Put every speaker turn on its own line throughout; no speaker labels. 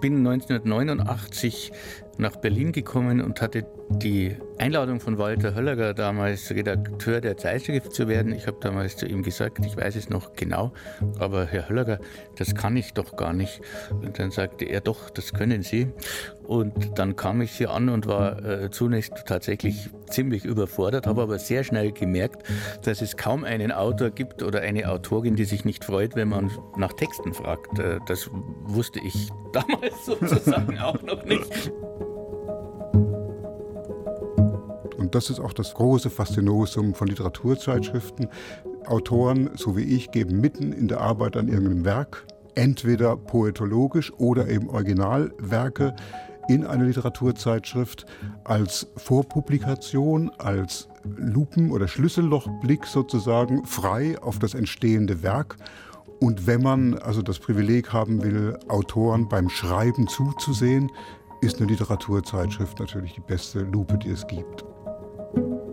bin 1989 nach Berlin gekommen und hatte die Einladung von Walter Höllerer, damals Redakteur der Zeitschrift zu werden. Ich habe damals zu ihm gesagt, ich weiß es noch genau, aber Herr Höllerer, das kann ich doch gar nicht. Und dann sagte er, doch, das können Sie. Und dann kam ich hier an und war äh, zunächst tatsächlich ziemlich überfordert, habe aber sehr schnell gemerkt, dass es kaum einen Autor gibt oder eine Autorin, die sich nicht freut, wenn man nach Texten fragt. Äh, das wusste ich damals sozusagen auch noch nicht.
Und das ist auch das große Faszinosum von Literaturzeitschriften. Autoren, so wie ich, geben mitten in der Arbeit an irgendeinem Werk, entweder poetologisch oder eben Originalwerke, in eine Literaturzeitschrift als Vorpublikation, als Lupen- oder Schlüssellochblick sozusagen frei auf das entstehende Werk. Und wenn man also das Privileg haben will, Autoren beim Schreiben zuzusehen, ist eine Literaturzeitschrift natürlich die beste Lupe, die es gibt.
you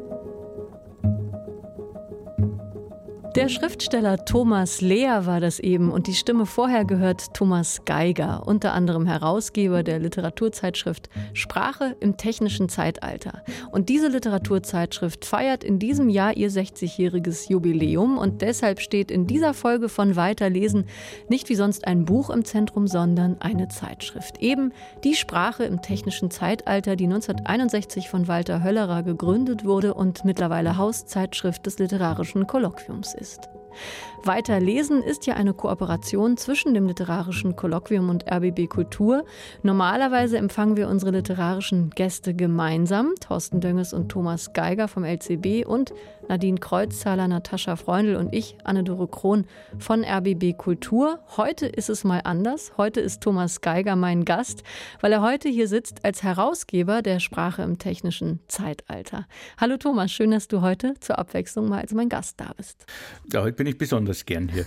Der Schriftsteller Thomas Lehr war das eben und die Stimme vorher gehört Thomas Geiger, unter anderem Herausgeber der Literaturzeitschrift Sprache im technischen Zeitalter. Und diese Literaturzeitschrift feiert in diesem Jahr ihr 60-jähriges Jubiläum und deshalb steht in dieser Folge von Weiterlesen nicht wie sonst ein Buch im Zentrum, sondern eine Zeitschrift. Eben die Sprache im technischen Zeitalter, die 1961 von Walter Höllerer gegründet wurde und mittlerweile Hauszeitschrift des literarischen Kolloquiums ist ist. Weiter lesen ist ja eine Kooperation zwischen dem Literarischen Kolloquium und RBB Kultur. Normalerweise empfangen wir unsere literarischen Gäste gemeinsam, Thorsten Dönges und Thomas Geiger vom LCB und Nadine Kreuzzahler, Natascha Freundl und ich, Anne-Dore Krohn von RBB Kultur. Heute ist es mal anders. Heute ist Thomas Geiger mein Gast, weil er heute hier sitzt als Herausgeber der Sprache im technischen Zeitalter. Hallo Thomas, schön, dass du heute zur Abwechslung mal als mein Gast da bist.
Ja, heute bin ich besonders gern hier.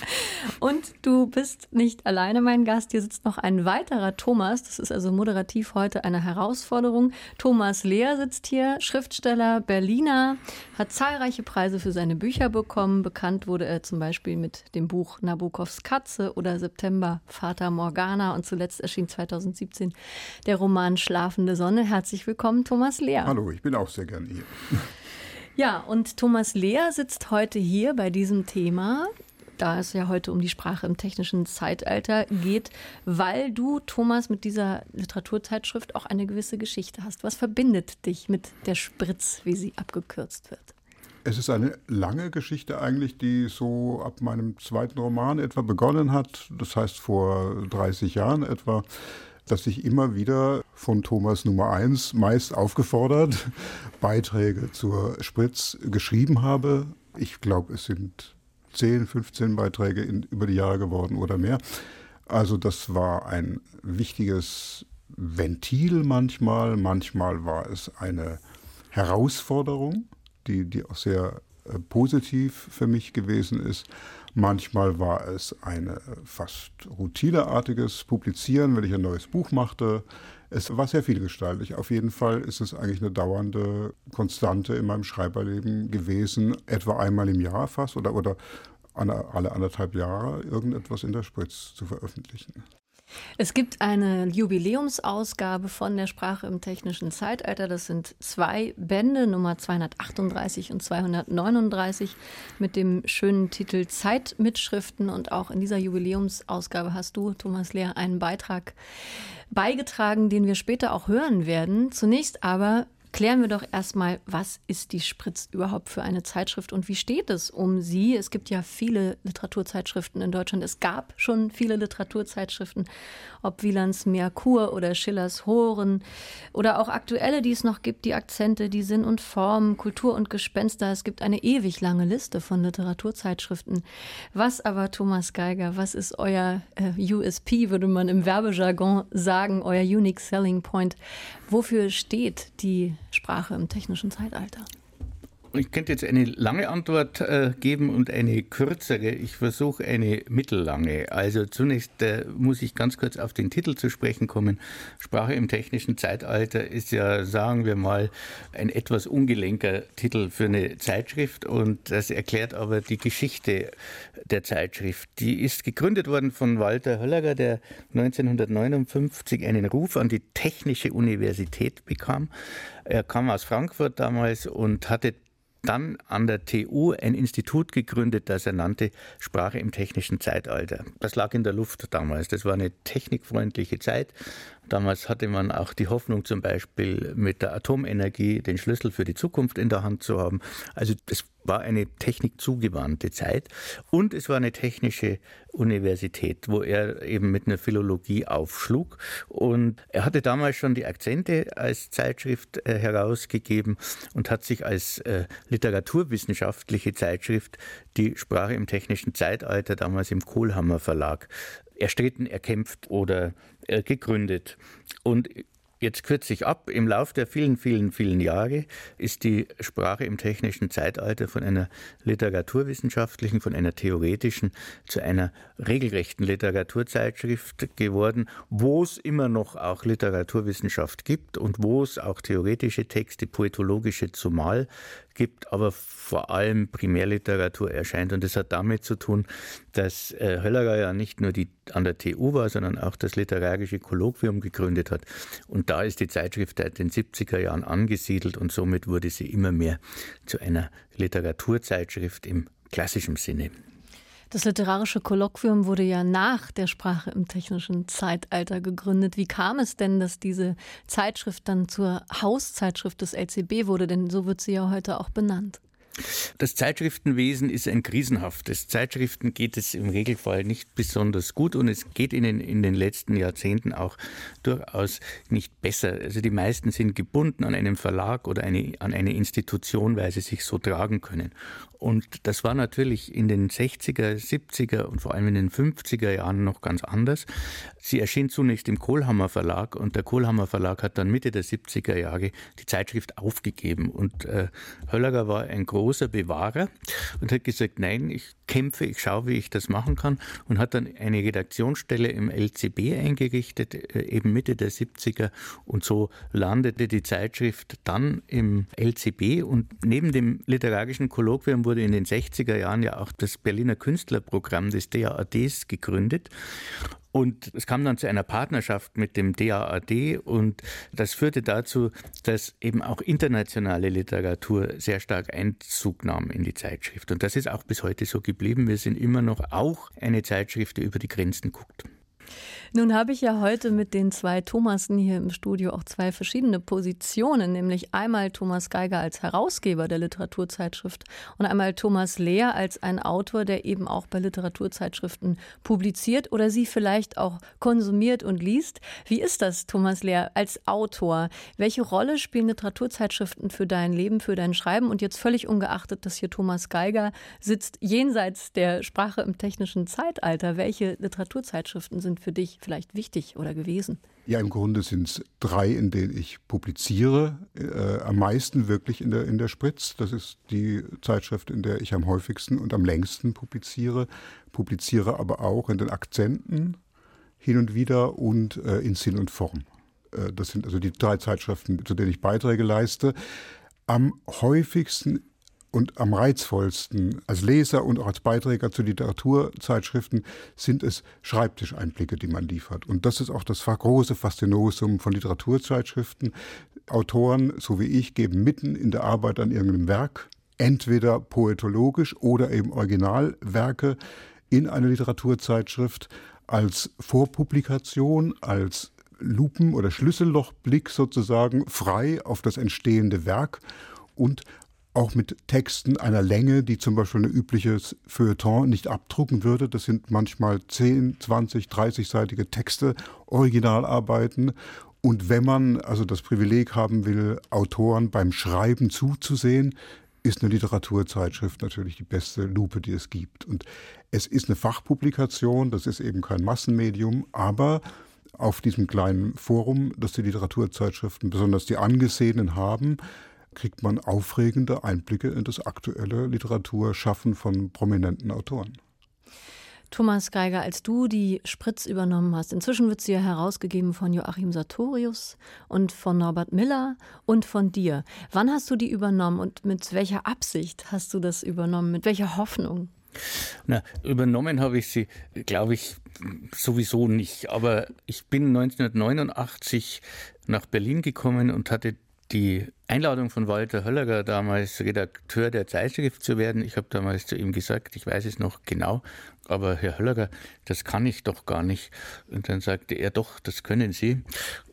und du bist nicht alleine mein Gast. Hier sitzt noch ein weiterer Thomas. Das ist also moderativ heute eine Herausforderung. Thomas Lehr sitzt hier, Schriftsteller, Berliner, hat hat zahlreiche Preise für seine Bücher bekommen. Bekannt wurde er zum Beispiel mit dem Buch Nabokovs Katze oder September Vater Morgana und zuletzt erschien 2017 der Roman Schlafende Sonne. Herzlich willkommen, Thomas Lehr.
Hallo, ich bin auch sehr gerne hier.
Ja, und Thomas Lehr sitzt heute hier bei diesem Thema da es ja heute um die Sprache im technischen Zeitalter geht, weil du, Thomas, mit dieser Literaturzeitschrift auch eine gewisse Geschichte hast. Was verbindet dich mit der Spritz, wie sie abgekürzt wird?
Es ist eine lange Geschichte eigentlich, die so ab meinem zweiten Roman etwa begonnen hat. Das heißt vor 30 Jahren etwa, dass ich immer wieder von Thomas Nummer 1 meist aufgefordert Beiträge zur Spritz geschrieben habe. Ich glaube, es sind 10, 15 Beiträge in, über die Jahre geworden oder mehr. Also das war ein wichtiges Ventil manchmal. Manchmal war es eine Herausforderung die, die auch sehr äh, positiv für mich gewesen ist. Manchmal war es ein fast routineartiges Publizieren, wenn ich ein neues Buch machte. Es war sehr vielgestaltig. Auf jeden Fall ist es eigentlich eine dauernde Konstante in meinem Schreiberleben gewesen, etwa einmal im Jahr fast oder, oder alle anderthalb Jahre irgendetwas in der Spritz zu veröffentlichen.
Es gibt eine Jubiläumsausgabe von der Sprache im technischen Zeitalter. Das sind zwei Bände, Nummer 238 und 239, mit dem schönen Titel Zeitmitschriften. Und auch in dieser Jubiläumsausgabe hast du, Thomas Lehr, einen Beitrag beigetragen, den wir später auch hören werden. Zunächst aber Klären wir doch erstmal, was ist die Spritz überhaupt für eine Zeitschrift und wie steht es um sie? Es gibt ja viele Literaturzeitschriften in Deutschland. Es gab schon viele Literaturzeitschriften, ob Wielands Merkur oder Schillers Horen oder auch aktuelle, die es noch gibt, die Akzente, die Sinn und Form, Kultur und Gespenster. Es gibt eine ewig lange Liste von Literaturzeitschriften. Was aber, Thomas Geiger, was ist euer äh, USP, würde man im Werbejargon sagen, euer Unique Selling Point? Wofür steht die Sprache im technischen Zeitalter?
Ich könnte jetzt eine lange Antwort äh, geben und eine kürzere. Ich versuche eine mittellange. Also zunächst äh, muss ich ganz kurz auf den Titel zu sprechen kommen. Sprache im technischen Zeitalter ist ja, sagen wir mal, ein etwas ungelenker Titel für eine Zeitschrift und das erklärt aber die Geschichte der Zeitschrift. Die ist gegründet worden von Walter Höllager, der 1959 einen Ruf an die Technische Universität bekam. Er kam aus Frankfurt damals und hatte dann an der TU ein Institut gegründet, das er nannte Sprache im technischen Zeitalter. Das lag in der Luft damals. Das war eine technikfreundliche Zeit. Damals hatte man auch die Hoffnung, zum Beispiel mit der Atomenergie den Schlüssel für die Zukunft in der Hand zu haben. Also es war eine technikzugewandte Zeit und es war eine technische Universität, wo er eben mit einer Philologie aufschlug. Und er hatte damals schon die Akzente als Zeitschrift äh, herausgegeben und hat sich als äh, literaturwissenschaftliche Zeitschrift die Sprache im technischen Zeitalter damals im Kohlhammer Verlag erstritten, erkämpft oder äh, gegründet. Und Jetzt kürze ich ab. Im Lauf der vielen, vielen, vielen Jahre ist die Sprache im technischen Zeitalter von einer literaturwissenschaftlichen, von einer theoretischen zu einer regelrechten Literaturzeitschrift geworden, wo es immer noch auch Literaturwissenschaft gibt und wo es auch theoretische Texte, poetologische zumal gibt, aber vor allem Primärliteratur erscheint. Und das hat damit zu tun, dass äh, Höllerer ja nicht nur die, an der TU war, sondern auch das Literarische Kolloquium gegründet hat. Und da ist die Zeitschrift seit den 70er Jahren angesiedelt und somit wurde sie immer mehr zu einer Literaturzeitschrift im klassischen Sinne.
Das literarische Kolloquium wurde ja nach der Sprache im technischen Zeitalter gegründet. Wie kam es denn, dass diese Zeitschrift dann zur Hauszeitschrift des LCB wurde? Denn so wird sie ja heute auch benannt.
Das Zeitschriftenwesen ist ein krisenhaftes. Zeitschriften geht es im Regelfall nicht besonders gut und es geht ihnen in den letzten Jahrzehnten auch durchaus nicht besser. Also die meisten sind gebunden an einen Verlag oder eine, an eine Institution, weil sie sich so tragen können. Und das war natürlich in den 60er, 70er und vor allem in den 50er Jahren noch ganz anders. Sie erschien zunächst im Kohlhammer Verlag und der Kohlhammer Verlag hat dann Mitte der 70er Jahre die Zeitschrift aufgegeben. Und äh, Höllager war ein großer Bewahrer und hat gesagt, nein, ich kämpfe, ich schaue, wie ich das machen kann und hat dann eine Redaktionsstelle im LCB eingerichtet, äh, eben Mitte der 70er und so landete die Zeitschrift dann im LCB und neben dem literarischen Kolloquium wurde in den 60er Jahren ja auch das Berliner Künstlerprogramm des DAADs gegründet und es kam dann zu einer Partnerschaft mit dem DAAD und das führte dazu, dass eben auch internationale Literatur sehr stark Einzug nahm in die Zeitschrift. Und das ist auch bis heute so geblieben. Wir sind immer noch auch eine Zeitschrift, die über die Grenzen guckt.
Nun habe ich ja heute mit den zwei Thomasen hier im Studio auch zwei verschiedene Positionen, nämlich einmal Thomas Geiger als Herausgeber der Literaturzeitschrift und einmal Thomas Lehr als ein Autor, der eben auch bei Literaturzeitschriften publiziert oder sie vielleicht auch konsumiert und liest. Wie ist das, Thomas Lehr, als Autor? Welche Rolle spielen Literaturzeitschriften für dein Leben, für dein Schreiben? Und jetzt völlig ungeachtet, dass hier Thomas Geiger sitzt, jenseits der Sprache im technischen Zeitalter. Welche Literaturzeitschriften sind für dich vielleicht wichtig oder gewesen?
Ja, im Grunde sind es drei, in denen ich publiziere. Äh, am meisten wirklich in der, in der Spritz. Das ist die Zeitschrift, in der ich am häufigsten und am längsten publiziere. Publiziere aber auch in den Akzenten hin und wieder und äh, in Sinn und Form. Äh, das sind also die drei Zeitschriften, zu denen ich Beiträge leiste. Am häufigsten und am reizvollsten als Leser und auch als Beiträger zu Literaturzeitschriften sind es Schreibtischeinblicke, die man liefert. Und das ist auch das große Faszinosum von Literaturzeitschriften. Autoren, so wie ich, geben mitten in der Arbeit an irgendeinem Werk entweder poetologisch oder eben Originalwerke in eine Literaturzeitschrift als Vorpublikation, als Lupen- oder Schlüssellochblick sozusagen frei auf das entstehende Werk und auch mit Texten einer Länge, die zum Beispiel ein übliches Feuilleton nicht abdrucken würde. Das sind manchmal 10, 20, 30-seitige Texte, Originalarbeiten. Und wenn man also das Privileg haben will, Autoren beim Schreiben zuzusehen, ist eine Literaturzeitschrift natürlich die beste Lupe, die es gibt. Und es ist eine Fachpublikation, das ist eben kein Massenmedium, aber auf diesem kleinen Forum, das die Literaturzeitschriften, besonders die angesehenen haben, kriegt man aufregende Einblicke in das aktuelle Literaturschaffen von prominenten Autoren.
Thomas Geiger, als du die Spritz übernommen hast, inzwischen wird sie ja herausgegeben von Joachim Sartorius und von Norbert Miller und von dir. Wann hast du die übernommen und mit welcher Absicht hast du das übernommen? Mit welcher Hoffnung?
Na, übernommen habe ich sie, glaube ich, sowieso nicht. Aber ich bin 1989 nach Berlin gekommen und hatte die Einladung von Walter Höllager, damals Redakteur der Zeitschrift zu werden. Ich habe damals zu ihm gesagt, ich weiß es noch genau, aber Herr Höllager, das kann ich doch gar nicht. Und dann sagte er, doch, das können Sie.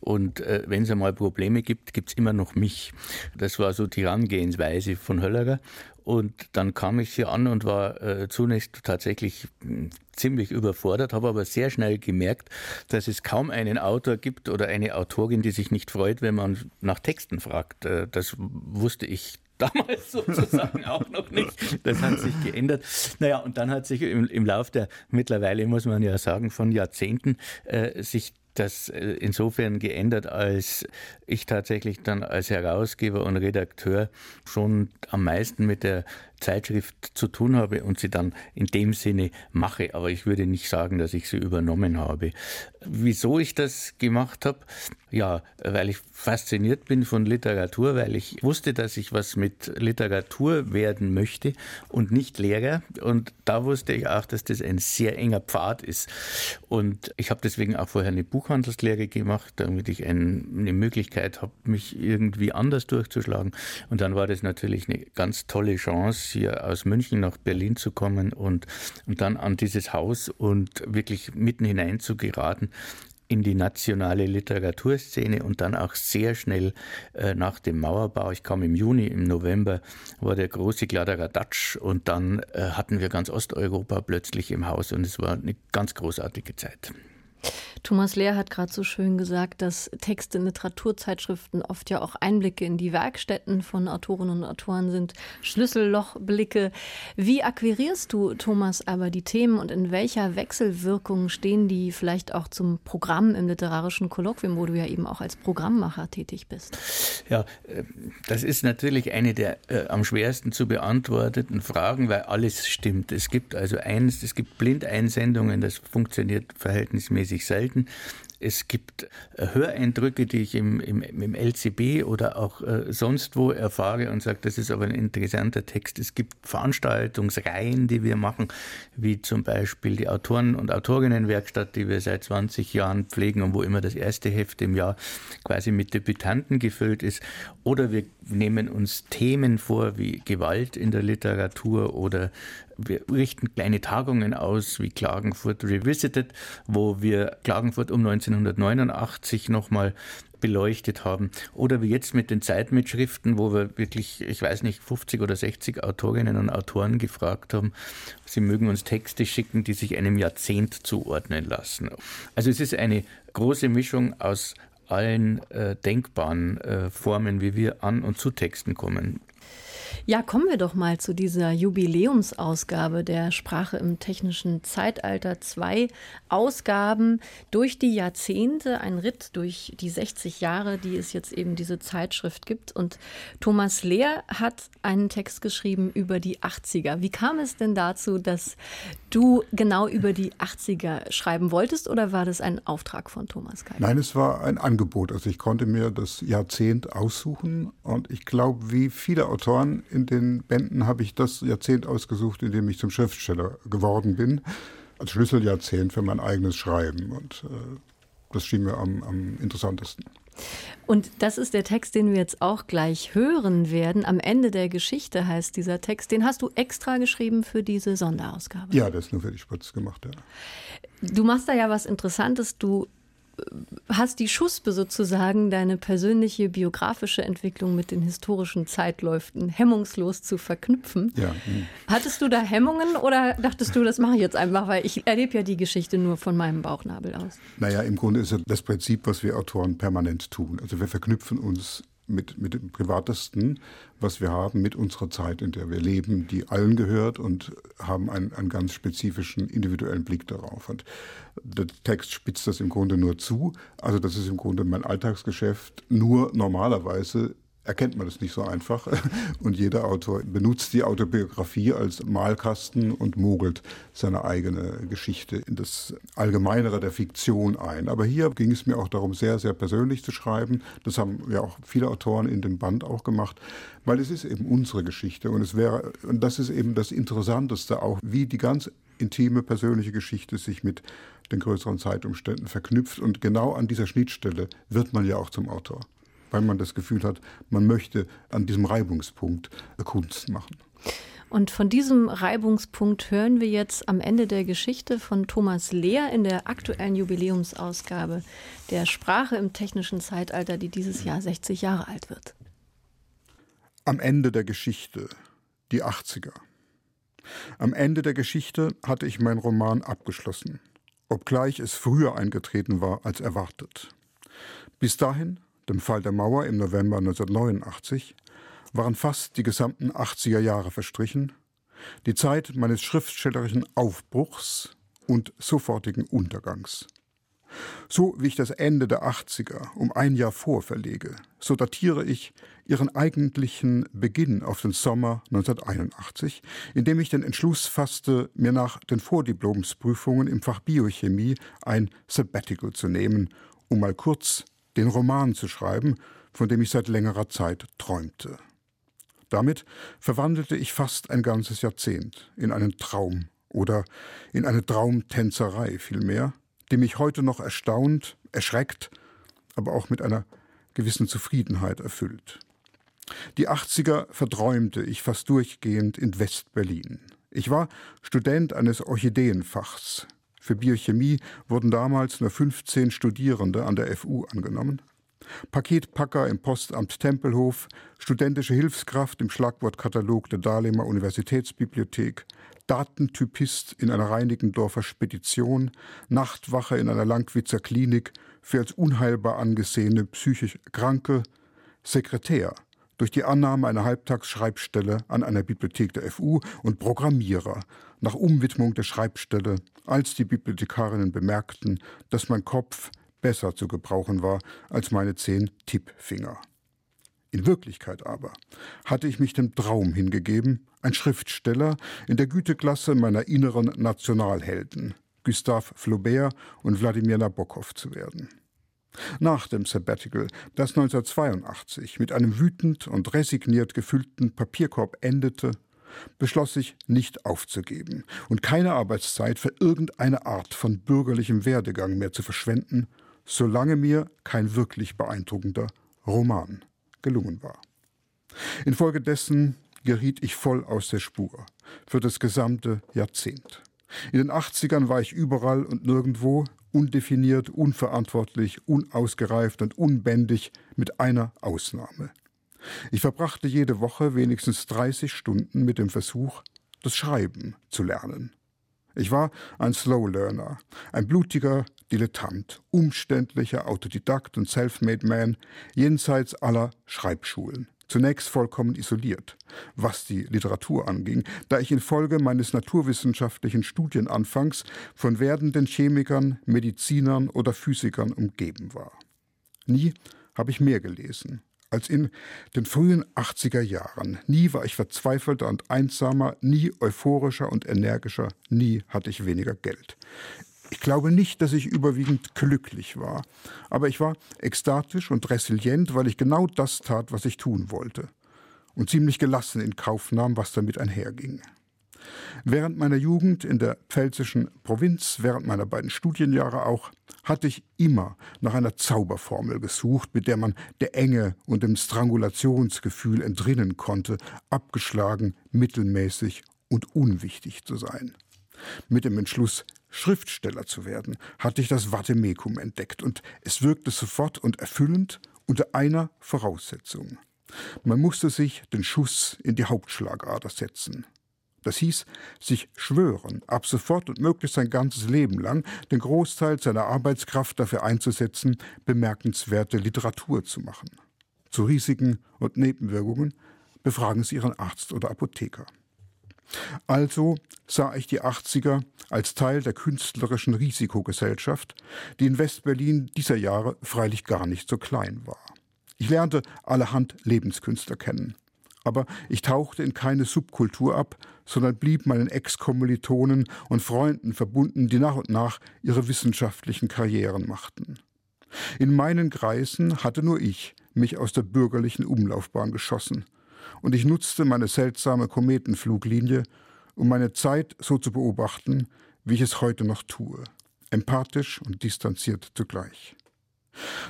Und äh, wenn es einmal Probleme gibt, gibt es immer noch mich. Das war so die Herangehensweise von Höllager. Und dann kam ich hier an und war äh, zunächst tatsächlich hm, ziemlich überfordert, habe aber sehr schnell gemerkt, dass es kaum einen Autor gibt oder eine Autorin, die sich nicht freut, wenn man nach Texten fragt. Äh, das wusste ich damals sozusagen auch noch nicht. Das hat sich geändert. Naja, und dann hat sich im, im Lauf der mittlerweile, muss man ja sagen, von Jahrzehnten äh, sich das äh, insofern geändert, als ich tatsächlich dann als Herausgeber und Redakteur schon am meisten mit der Zeitschrift zu tun habe und sie dann in dem Sinne mache. Aber ich würde nicht sagen, dass ich sie übernommen habe. Wieso ich das gemacht habe? Ja, weil ich fasziniert bin von Literatur, weil ich wusste, dass ich was mit Literatur werden möchte und nicht Lehrer. Und da wusste ich auch, dass das ein sehr enger Pfad ist. Und ich habe deswegen auch vorher eine Buchhandelslehre gemacht, damit ich eine Möglichkeit habe, mich irgendwie anders durchzuschlagen. Und dann war das natürlich eine ganz tolle Chance, hier aus München nach Berlin zu kommen und, und dann an dieses Haus und wirklich mitten hinein zu geraten in die nationale Literaturszene und dann auch sehr schnell äh, nach dem Mauerbau, ich kam im Juni, im November, war der große Kladderadatsch und dann äh, hatten wir ganz Osteuropa plötzlich im Haus und es war eine ganz großartige Zeit.
Thomas Lehr hat gerade so schön gesagt, dass Texte in Literaturzeitschriften oft ja auch Einblicke in die Werkstätten von Autorinnen und Autoren sind, Schlüssellochblicke. Wie akquirierst du, Thomas, aber die Themen und in welcher Wechselwirkung stehen die vielleicht auch zum Programm im literarischen Kolloquium, wo du ja eben auch als Programmmacher tätig bist?
Ja, äh, das ist natürlich eine der äh, am schwersten zu beantworteten Fragen, weil alles stimmt. Es gibt also eins, es gibt Blindeinsendungen, das funktioniert verhältnismäßig selten selten. Es gibt äh, Höreindrücke, die ich im, im, im LCB oder auch äh, sonst wo erfahre und sage, das ist aber ein interessanter Text. Es gibt Veranstaltungsreihen, die wir machen, wie zum Beispiel die Autoren- und Autorinnenwerkstatt, die wir seit 20 Jahren pflegen und wo immer das erste Heft im Jahr quasi mit Debütanten gefüllt ist. Oder wir nehmen uns Themen vor wie Gewalt in der Literatur oder wir richten kleine Tagungen aus wie Klagenfurt Revisited, wo wir Klagenfurt um 1989 nochmal beleuchtet haben. Oder wie jetzt mit den Zeitmitschriften, wo wir wirklich, ich weiß nicht, 50 oder 60 Autorinnen und Autoren gefragt haben, sie mögen uns Texte schicken, die sich einem Jahrzehnt zuordnen lassen. Also es ist eine große Mischung aus allen äh, denkbaren äh, Formen, wie wir an und zu Texten kommen.
Ja, kommen wir doch mal zu dieser Jubiläumsausgabe der Sprache im technischen Zeitalter. Zwei Ausgaben durch die Jahrzehnte, ein Ritt durch die 60 Jahre, die es jetzt eben diese Zeitschrift gibt. Und Thomas Lehr hat einen Text geschrieben über die 80er. Wie kam es denn dazu, dass du genau über die 80er schreiben wolltest oder war das ein Auftrag von Thomas Geil?
Nein, es war ein Angebot. Also ich konnte mir das Jahrzehnt aussuchen und ich glaube, wie viele Autoren in den Bänden habe ich das Jahrzehnt ausgesucht, in dem ich zum Schriftsteller geworden bin. Als Schlüsseljahrzehnt für mein eigenes Schreiben. Und äh, das schien mir am, am interessantesten.
Und das ist der Text, den wir jetzt auch gleich hören werden. Am Ende der Geschichte heißt dieser Text. Den hast du extra geschrieben für diese Sonderausgabe.
Ja, das ist nur für die Spritz gemacht. Ja.
Du machst da ja was Interessantes. Du hast die Schuspe sozusagen, deine persönliche biografische Entwicklung mit den historischen Zeitläufen hemmungslos zu verknüpfen. Ja. Hm. Hattest du da Hemmungen oder dachtest du, das mache ich jetzt einfach, weil ich erlebe ja die Geschichte nur von meinem Bauchnabel aus?
Naja, im Grunde ist das Prinzip, was wir Autoren permanent tun. Also wir verknüpfen uns mit, mit dem Privatesten, was wir haben, mit unserer Zeit, in der wir leben, die allen gehört und haben einen, einen ganz spezifischen, individuellen Blick darauf. Und der Text spitzt das im Grunde nur zu. Also das ist im Grunde mein Alltagsgeschäft, nur normalerweise erkennt man das nicht so einfach. Und jeder Autor benutzt die Autobiografie als Malkasten und mogelt seine eigene Geschichte in das Allgemeinere der Fiktion ein. Aber hier ging es mir auch darum, sehr, sehr persönlich zu schreiben. Das haben ja auch viele Autoren in dem Band auch gemacht, weil es ist eben unsere Geschichte. Und es wäre, und das ist eben das Interessanteste auch, wie die ganz intime persönliche Geschichte sich mit den größeren Zeitumständen verknüpft. Und genau an dieser Schnittstelle wird man ja auch zum Autor weil man das Gefühl hat, man möchte an diesem Reibungspunkt Kunst machen.
Und von diesem Reibungspunkt hören wir jetzt am Ende der Geschichte von Thomas Lehr in der aktuellen Jubiläumsausgabe der Sprache im technischen Zeitalter, die dieses Jahr 60 Jahre alt wird.
Am Ende der Geschichte, die 80er. Am Ende der Geschichte hatte ich meinen Roman abgeschlossen, obgleich es früher eingetreten war als erwartet. Bis dahin dem Fall der Mauer im November 1989, waren fast die gesamten 80er Jahre verstrichen, die Zeit meines schriftstellerischen Aufbruchs und sofortigen Untergangs. So wie ich das Ende der 80er um ein Jahr vor verlege, so datiere ich ihren eigentlichen Beginn auf den Sommer 1981, indem ich den Entschluss fasste, mir nach den Vordiplomsprüfungen im Fach Biochemie ein Sabbatical zu nehmen, um mal kurz den Roman zu schreiben, von dem ich seit längerer Zeit träumte. Damit verwandelte ich fast ein ganzes Jahrzehnt in einen Traum oder in eine Traumtänzerei vielmehr, die mich heute noch erstaunt, erschreckt, aber auch mit einer gewissen Zufriedenheit erfüllt. Die 80er verträumte ich fast durchgehend in West-Berlin. Ich war Student eines Orchideenfachs, für Biochemie wurden damals nur 15 Studierende an der FU angenommen. Paketpacker im Postamt Tempelhof, studentische Hilfskraft im Schlagwortkatalog der Dahlemer Universitätsbibliothek, Datentypist in einer Reinigendorfer Spedition, Nachtwache in einer Langwitzer Klinik für als unheilbar angesehene psychisch Kranke, Sekretär durch die Annahme einer Halbtagsschreibstelle an einer Bibliothek der FU und Programmierer nach Umwidmung der Schreibstelle, als die Bibliothekarinnen bemerkten, dass mein Kopf besser zu gebrauchen war als meine zehn Tippfinger. In Wirklichkeit aber hatte ich mich dem Traum hingegeben, ein Schriftsteller in der Güteklasse meiner inneren Nationalhelden, Gustave Flaubert und Wladimir Nabokov zu werden. Nach dem Sabbatical, das 1982 mit einem wütend und resigniert gefüllten Papierkorb endete, beschloss ich, nicht aufzugeben und keine Arbeitszeit für irgendeine Art von bürgerlichem Werdegang mehr zu verschwenden, solange mir kein wirklich beeindruckender Roman gelungen war. Infolgedessen geriet ich voll aus der Spur für das gesamte Jahrzehnt. In den 80ern war ich überall und nirgendwo undefiniert, unverantwortlich, unausgereift und unbändig, mit einer Ausnahme. Ich verbrachte jede Woche wenigstens 30 Stunden mit dem Versuch, das Schreiben zu lernen. Ich war ein Slow Learner, ein blutiger Dilettant, umständlicher Autodidakt und Self-Made Man jenseits aller Schreibschulen zunächst vollkommen isoliert, was die Literatur anging, da ich infolge meines naturwissenschaftlichen Studienanfangs von werdenden Chemikern, Medizinern oder Physikern umgeben war. Nie habe ich mehr gelesen als in den frühen 80er Jahren. Nie war ich verzweifelter und einsamer, nie euphorischer und energischer, nie hatte ich weniger Geld. Ich glaube nicht, dass ich überwiegend glücklich war, aber ich war ekstatisch und resilient, weil ich genau das tat, was ich tun wollte, und ziemlich gelassen in Kauf nahm, was damit einherging. Während meiner Jugend in der pfälzischen Provinz, während meiner beiden Studienjahre auch, hatte ich immer nach einer Zauberformel gesucht, mit der man der Enge und dem Strangulationsgefühl entrinnen konnte, abgeschlagen, mittelmäßig und unwichtig zu sein. Mit dem Entschluss, Schriftsteller zu werden, hatte ich das Vatemekum entdeckt und es wirkte sofort und erfüllend unter einer Voraussetzung. Man musste sich den Schuss in die Hauptschlagader setzen. Das hieß, sich schwören, ab sofort und möglichst sein ganzes Leben lang den Großteil seiner Arbeitskraft dafür einzusetzen, bemerkenswerte Literatur zu machen. Zu Risiken und Nebenwirkungen befragen Sie Ihren Arzt oder Apotheker. Also sah ich die 80er als Teil der künstlerischen Risikogesellschaft, die in Westberlin dieser Jahre freilich gar nicht so klein war. Ich lernte allerhand Lebenskünstler kennen. Aber ich tauchte in keine Subkultur ab, sondern blieb meinen Ex-Kommilitonen und Freunden verbunden, die nach und nach ihre wissenschaftlichen Karrieren machten. In meinen Kreisen hatte nur ich mich aus der bürgerlichen Umlaufbahn geschossen, und ich nutzte meine seltsame Kometenfluglinie, um meine Zeit so zu beobachten, wie ich es heute noch tue, empathisch und distanziert zugleich.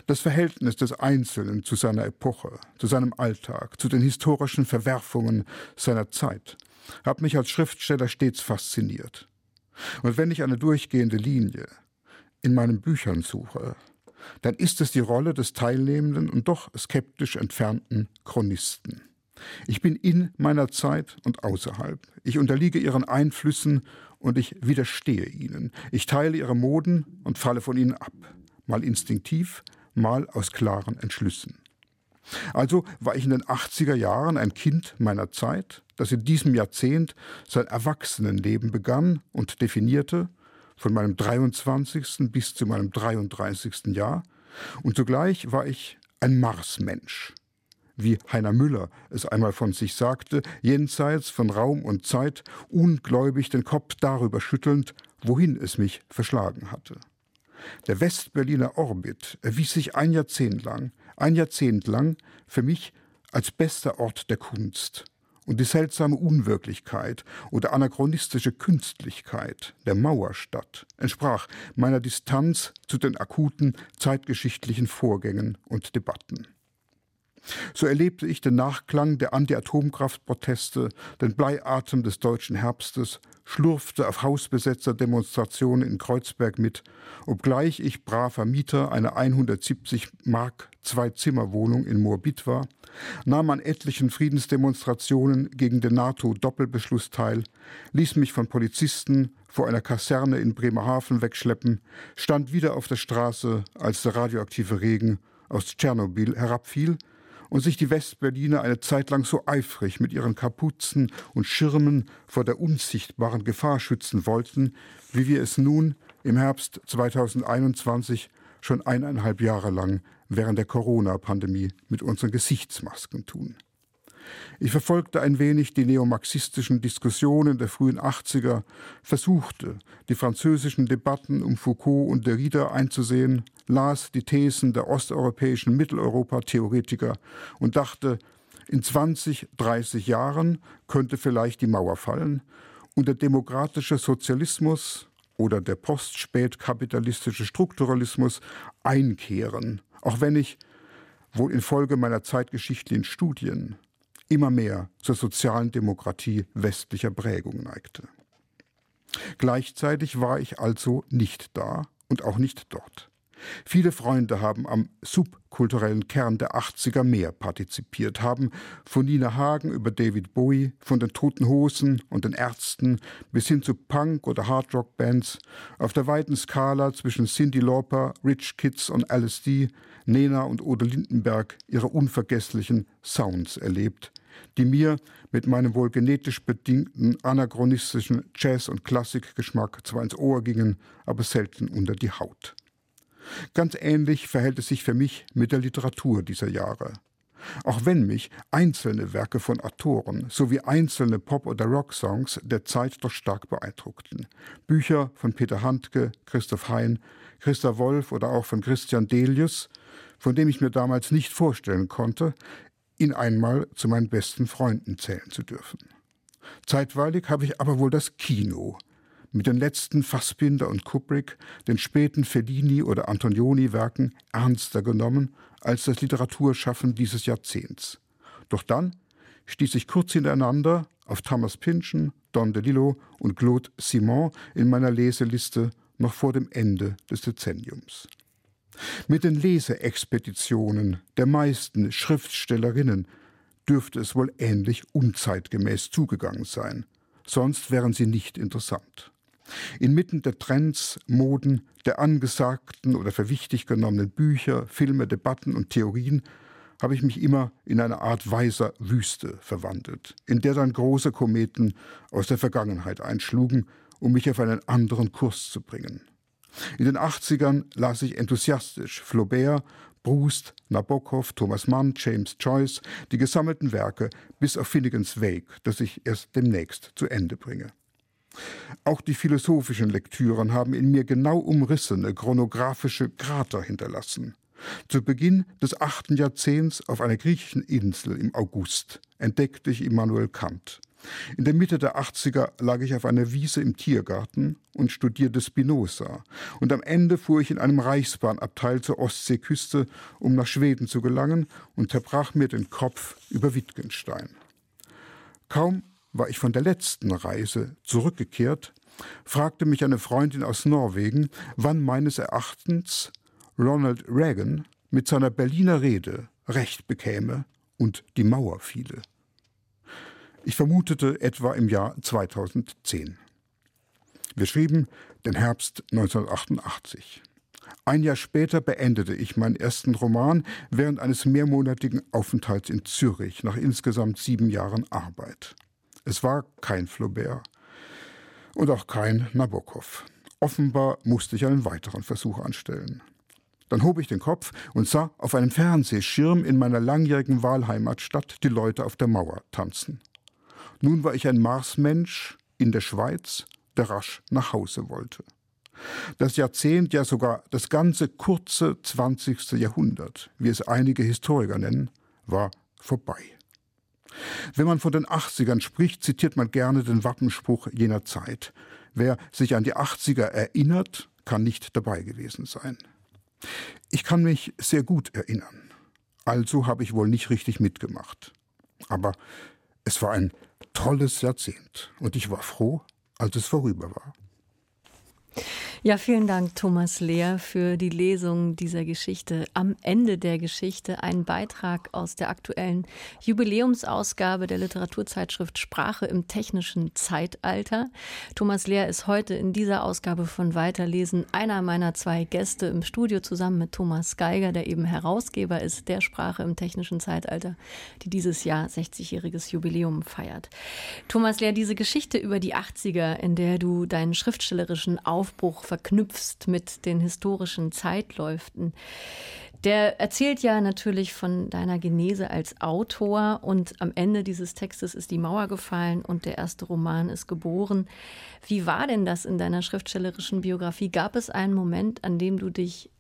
Das Verhältnis des Einzelnen zu seiner Epoche, zu seinem Alltag, zu den historischen Verwerfungen seiner Zeit hat mich als Schriftsteller stets fasziniert. Und wenn ich eine durchgehende Linie in meinen Büchern suche, dann ist es die Rolle des teilnehmenden und doch skeptisch entfernten Chronisten. Ich bin in meiner Zeit und außerhalb. Ich unterliege ihren Einflüssen und ich widerstehe ihnen. Ich teile ihre Moden und falle von ihnen ab mal instinktiv, mal aus klaren Entschlüssen. Also war ich in den 80er Jahren ein Kind meiner Zeit, das in diesem Jahrzehnt sein Erwachsenenleben begann und definierte, von meinem 23. bis zu meinem 33. Jahr, und zugleich war ich ein Marsmensch, wie Heiner Müller es einmal von sich sagte, jenseits von Raum und Zeit, ungläubig den Kopf darüber schüttelnd, wohin es mich verschlagen hatte. Der Westberliner Orbit erwies sich ein Jahrzehnt lang, ein Jahrzehnt lang für mich als bester Ort der Kunst. Und die seltsame Unwirklichkeit oder anachronistische Künstlichkeit der Mauerstadt entsprach meiner Distanz zu den akuten zeitgeschichtlichen Vorgängen und Debatten. So erlebte ich den Nachklang der Anti-Atomkraftproteste, den Bleiatem des deutschen Herbstes, schlurfte auf Hausbesetzerdemonstrationen in Kreuzberg mit, obgleich ich braver Mieter einer 170 Mark Zwei-Zimmer-Wohnung in Moabit war, nahm an etlichen Friedensdemonstrationen gegen den NATO-Doppelbeschluss teil, ließ mich von Polizisten vor einer Kaserne in Bremerhaven wegschleppen, stand wieder auf der Straße, als der radioaktive Regen aus Tschernobyl herabfiel und sich die Westberliner eine Zeit lang so eifrig mit ihren Kapuzen und Schirmen vor der unsichtbaren Gefahr schützen wollten, wie wir es nun im Herbst 2021 schon eineinhalb Jahre lang während der Corona-Pandemie mit unseren Gesichtsmasken tun. Ich verfolgte ein wenig die neomarxistischen Diskussionen der frühen 80er, versuchte, die französischen Debatten um Foucault und Derrida einzusehen, las die Thesen der osteuropäischen Mitteleuropa-Theoretiker und dachte, in 20, 30 Jahren könnte vielleicht die Mauer fallen und der demokratische Sozialismus oder der postspätkapitalistische Strukturalismus einkehren, auch wenn ich, wohl infolge meiner zeitgeschichtlichen Studien, immer mehr zur sozialen Demokratie westlicher Prägung neigte. Gleichzeitig war ich also nicht da und auch nicht dort. Viele Freunde haben am subkulturellen Kern der 80er mehr partizipiert, haben von Nina Hagen über David Bowie, von den Toten Hosen und den Ärzten bis hin zu Punk- oder Hardrock-Bands auf der weiten Skala zwischen Cindy Lauper, Rich Kids und LSD, Nena und Ode Lindenberg ihre unvergesslichen Sounds erlebt, die mir mit meinem wohl genetisch bedingten anachronistischen Jazz- und Klassikgeschmack zwar ins Ohr gingen, aber selten unter die Haut. Ganz ähnlich verhält es sich für mich mit der Literatur dieser Jahre. Auch wenn mich einzelne Werke von Autoren sowie einzelne Pop- oder Rocksongs der Zeit doch stark beeindruckten. Bücher von Peter Handke, Christoph Hein, Christa Wolf oder auch von Christian Delius, von dem ich mir damals nicht vorstellen konnte, ihn einmal zu meinen besten Freunden zählen zu dürfen. Zeitweilig habe ich aber wohl das Kino mit den letzten Fassbinder und Kubrick, den späten Fellini oder Antonioni-Werken ernster genommen als das Literaturschaffen dieses Jahrzehnts. Doch dann stieß ich kurz hintereinander auf Thomas Pynchon, Don DeLillo und Claude Simon in meiner Leseliste noch vor dem Ende des Dezenniums. Mit den Leseexpeditionen der meisten Schriftstellerinnen dürfte es wohl ähnlich unzeitgemäß zugegangen sein, sonst wären sie nicht interessant. Inmitten der Trends, Moden, der angesagten oder für wichtig genommenen Bücher, Filme, Debatten und Theorien habe ich mich immer in eine Art weiser Wüste verwandelt, in der dann große Kometen aus der Vergangenheit einschlugen, um mich auf einen anderen Kurs zu bringen. In den 80ern las ich enthusiastisch Flaubert, Proust, Nabokov, Thomas Mann, James Joyce, die gesammelten Werke bis auf Finnegans Wake, das ich erst demnächst zu Ende bringe. Auch die philosophischen Lektüren haben in mir genau umrissene chronographische Krater hinterlassen. Zu Beginn des achten Jahrzehnts auf einer griechischen Insel im August entdeckte ich Immanuel Kant. In der Mitte der 80er lag ich auf einer Wiese im Tiergarten und studierte Spinoza. Und am Ende fuhr ich in einem Reichsbahnabteil zur Ostseeküste, um nach Schweden zu gelangen und zerbrach mir den Kopf über Wittgenstein. Kaum war ich von der letzten Reise zurückgekehrt, fragte mich eine Freundin aus Norwegen, wann meines Erachtens Ronald Reagan mit seiner Berliner Rede Recht bekäme und die Mauer fiele. Ich vermutete etwa im Jahr 2010. Wir schrieben den Herbst 1988. Ein Jahr später beendete ich meinen ersten Roman während eines mehrmonatigen Aufenthalts in Zürich nach insgesamt sieben Jahren Arbeit. Es war kein Flaubert und auch kein Nabokov. Offenbar musste ich einen weiteren Versuch anstellen. Dann hob ich den Kopf und sah auf einem Fernsehschirm in meiner langjährigen Wahlheimatstadt die Leute auf der Mauer tanzen. Nun war ich ein Marsmensch in der Schweiz, der rasch nach Hause wollte. Das Jahrzehnt, ja sogar das ganze kurze 20. Jahrhundert, wie es einige Historiker nennen, war vorbei. Wenn man von den 80ern spricht, zitiert man gerne den Wappenspruch jener Zeit. Wer sich an die 80er erinnert, kann nicht dabei gewesen sein. Ich kann mich sehr gut erinnern. Also habe ich wohl nicht richtig mitgemacht. Aber es war ein tolles Jahrzehnt und ich war froh, als es vorüber war.
Ja, vielen Dank, Thomas Lehr, für die Lesung dieser Geschichte. Am Ende der Geschichte ein Beitrag aus der aktuellen Jubiläumsausgabe der Literaturzeitschrift Sprache im technischen Zeitalter. Thomas Lehr ist heute in dieser Ausgabe von Weiterlesen einer meiner zwei Gäste im Studio zusammen mit Thomas Geiger, der eben Herausgeber ist der Sprache im technischen Zeitalter, die dieses Jahr 60-jähriges Jubiläum feiert. Thomas Lehr, diese Geschichte über die 80er, in der du deinen schriftstellerischen Aufbruch verknüpfst mit den historischen Zeitläuften. Der erzählt ja natürlich von deiner Genese als Autor und am Ende dieses Textes ist die Mauer gefallen und der erste Roman ist geboren. Wie war denn das in deiner schriftstellerischen Biografie? Gab es einen Moment, an dem du dich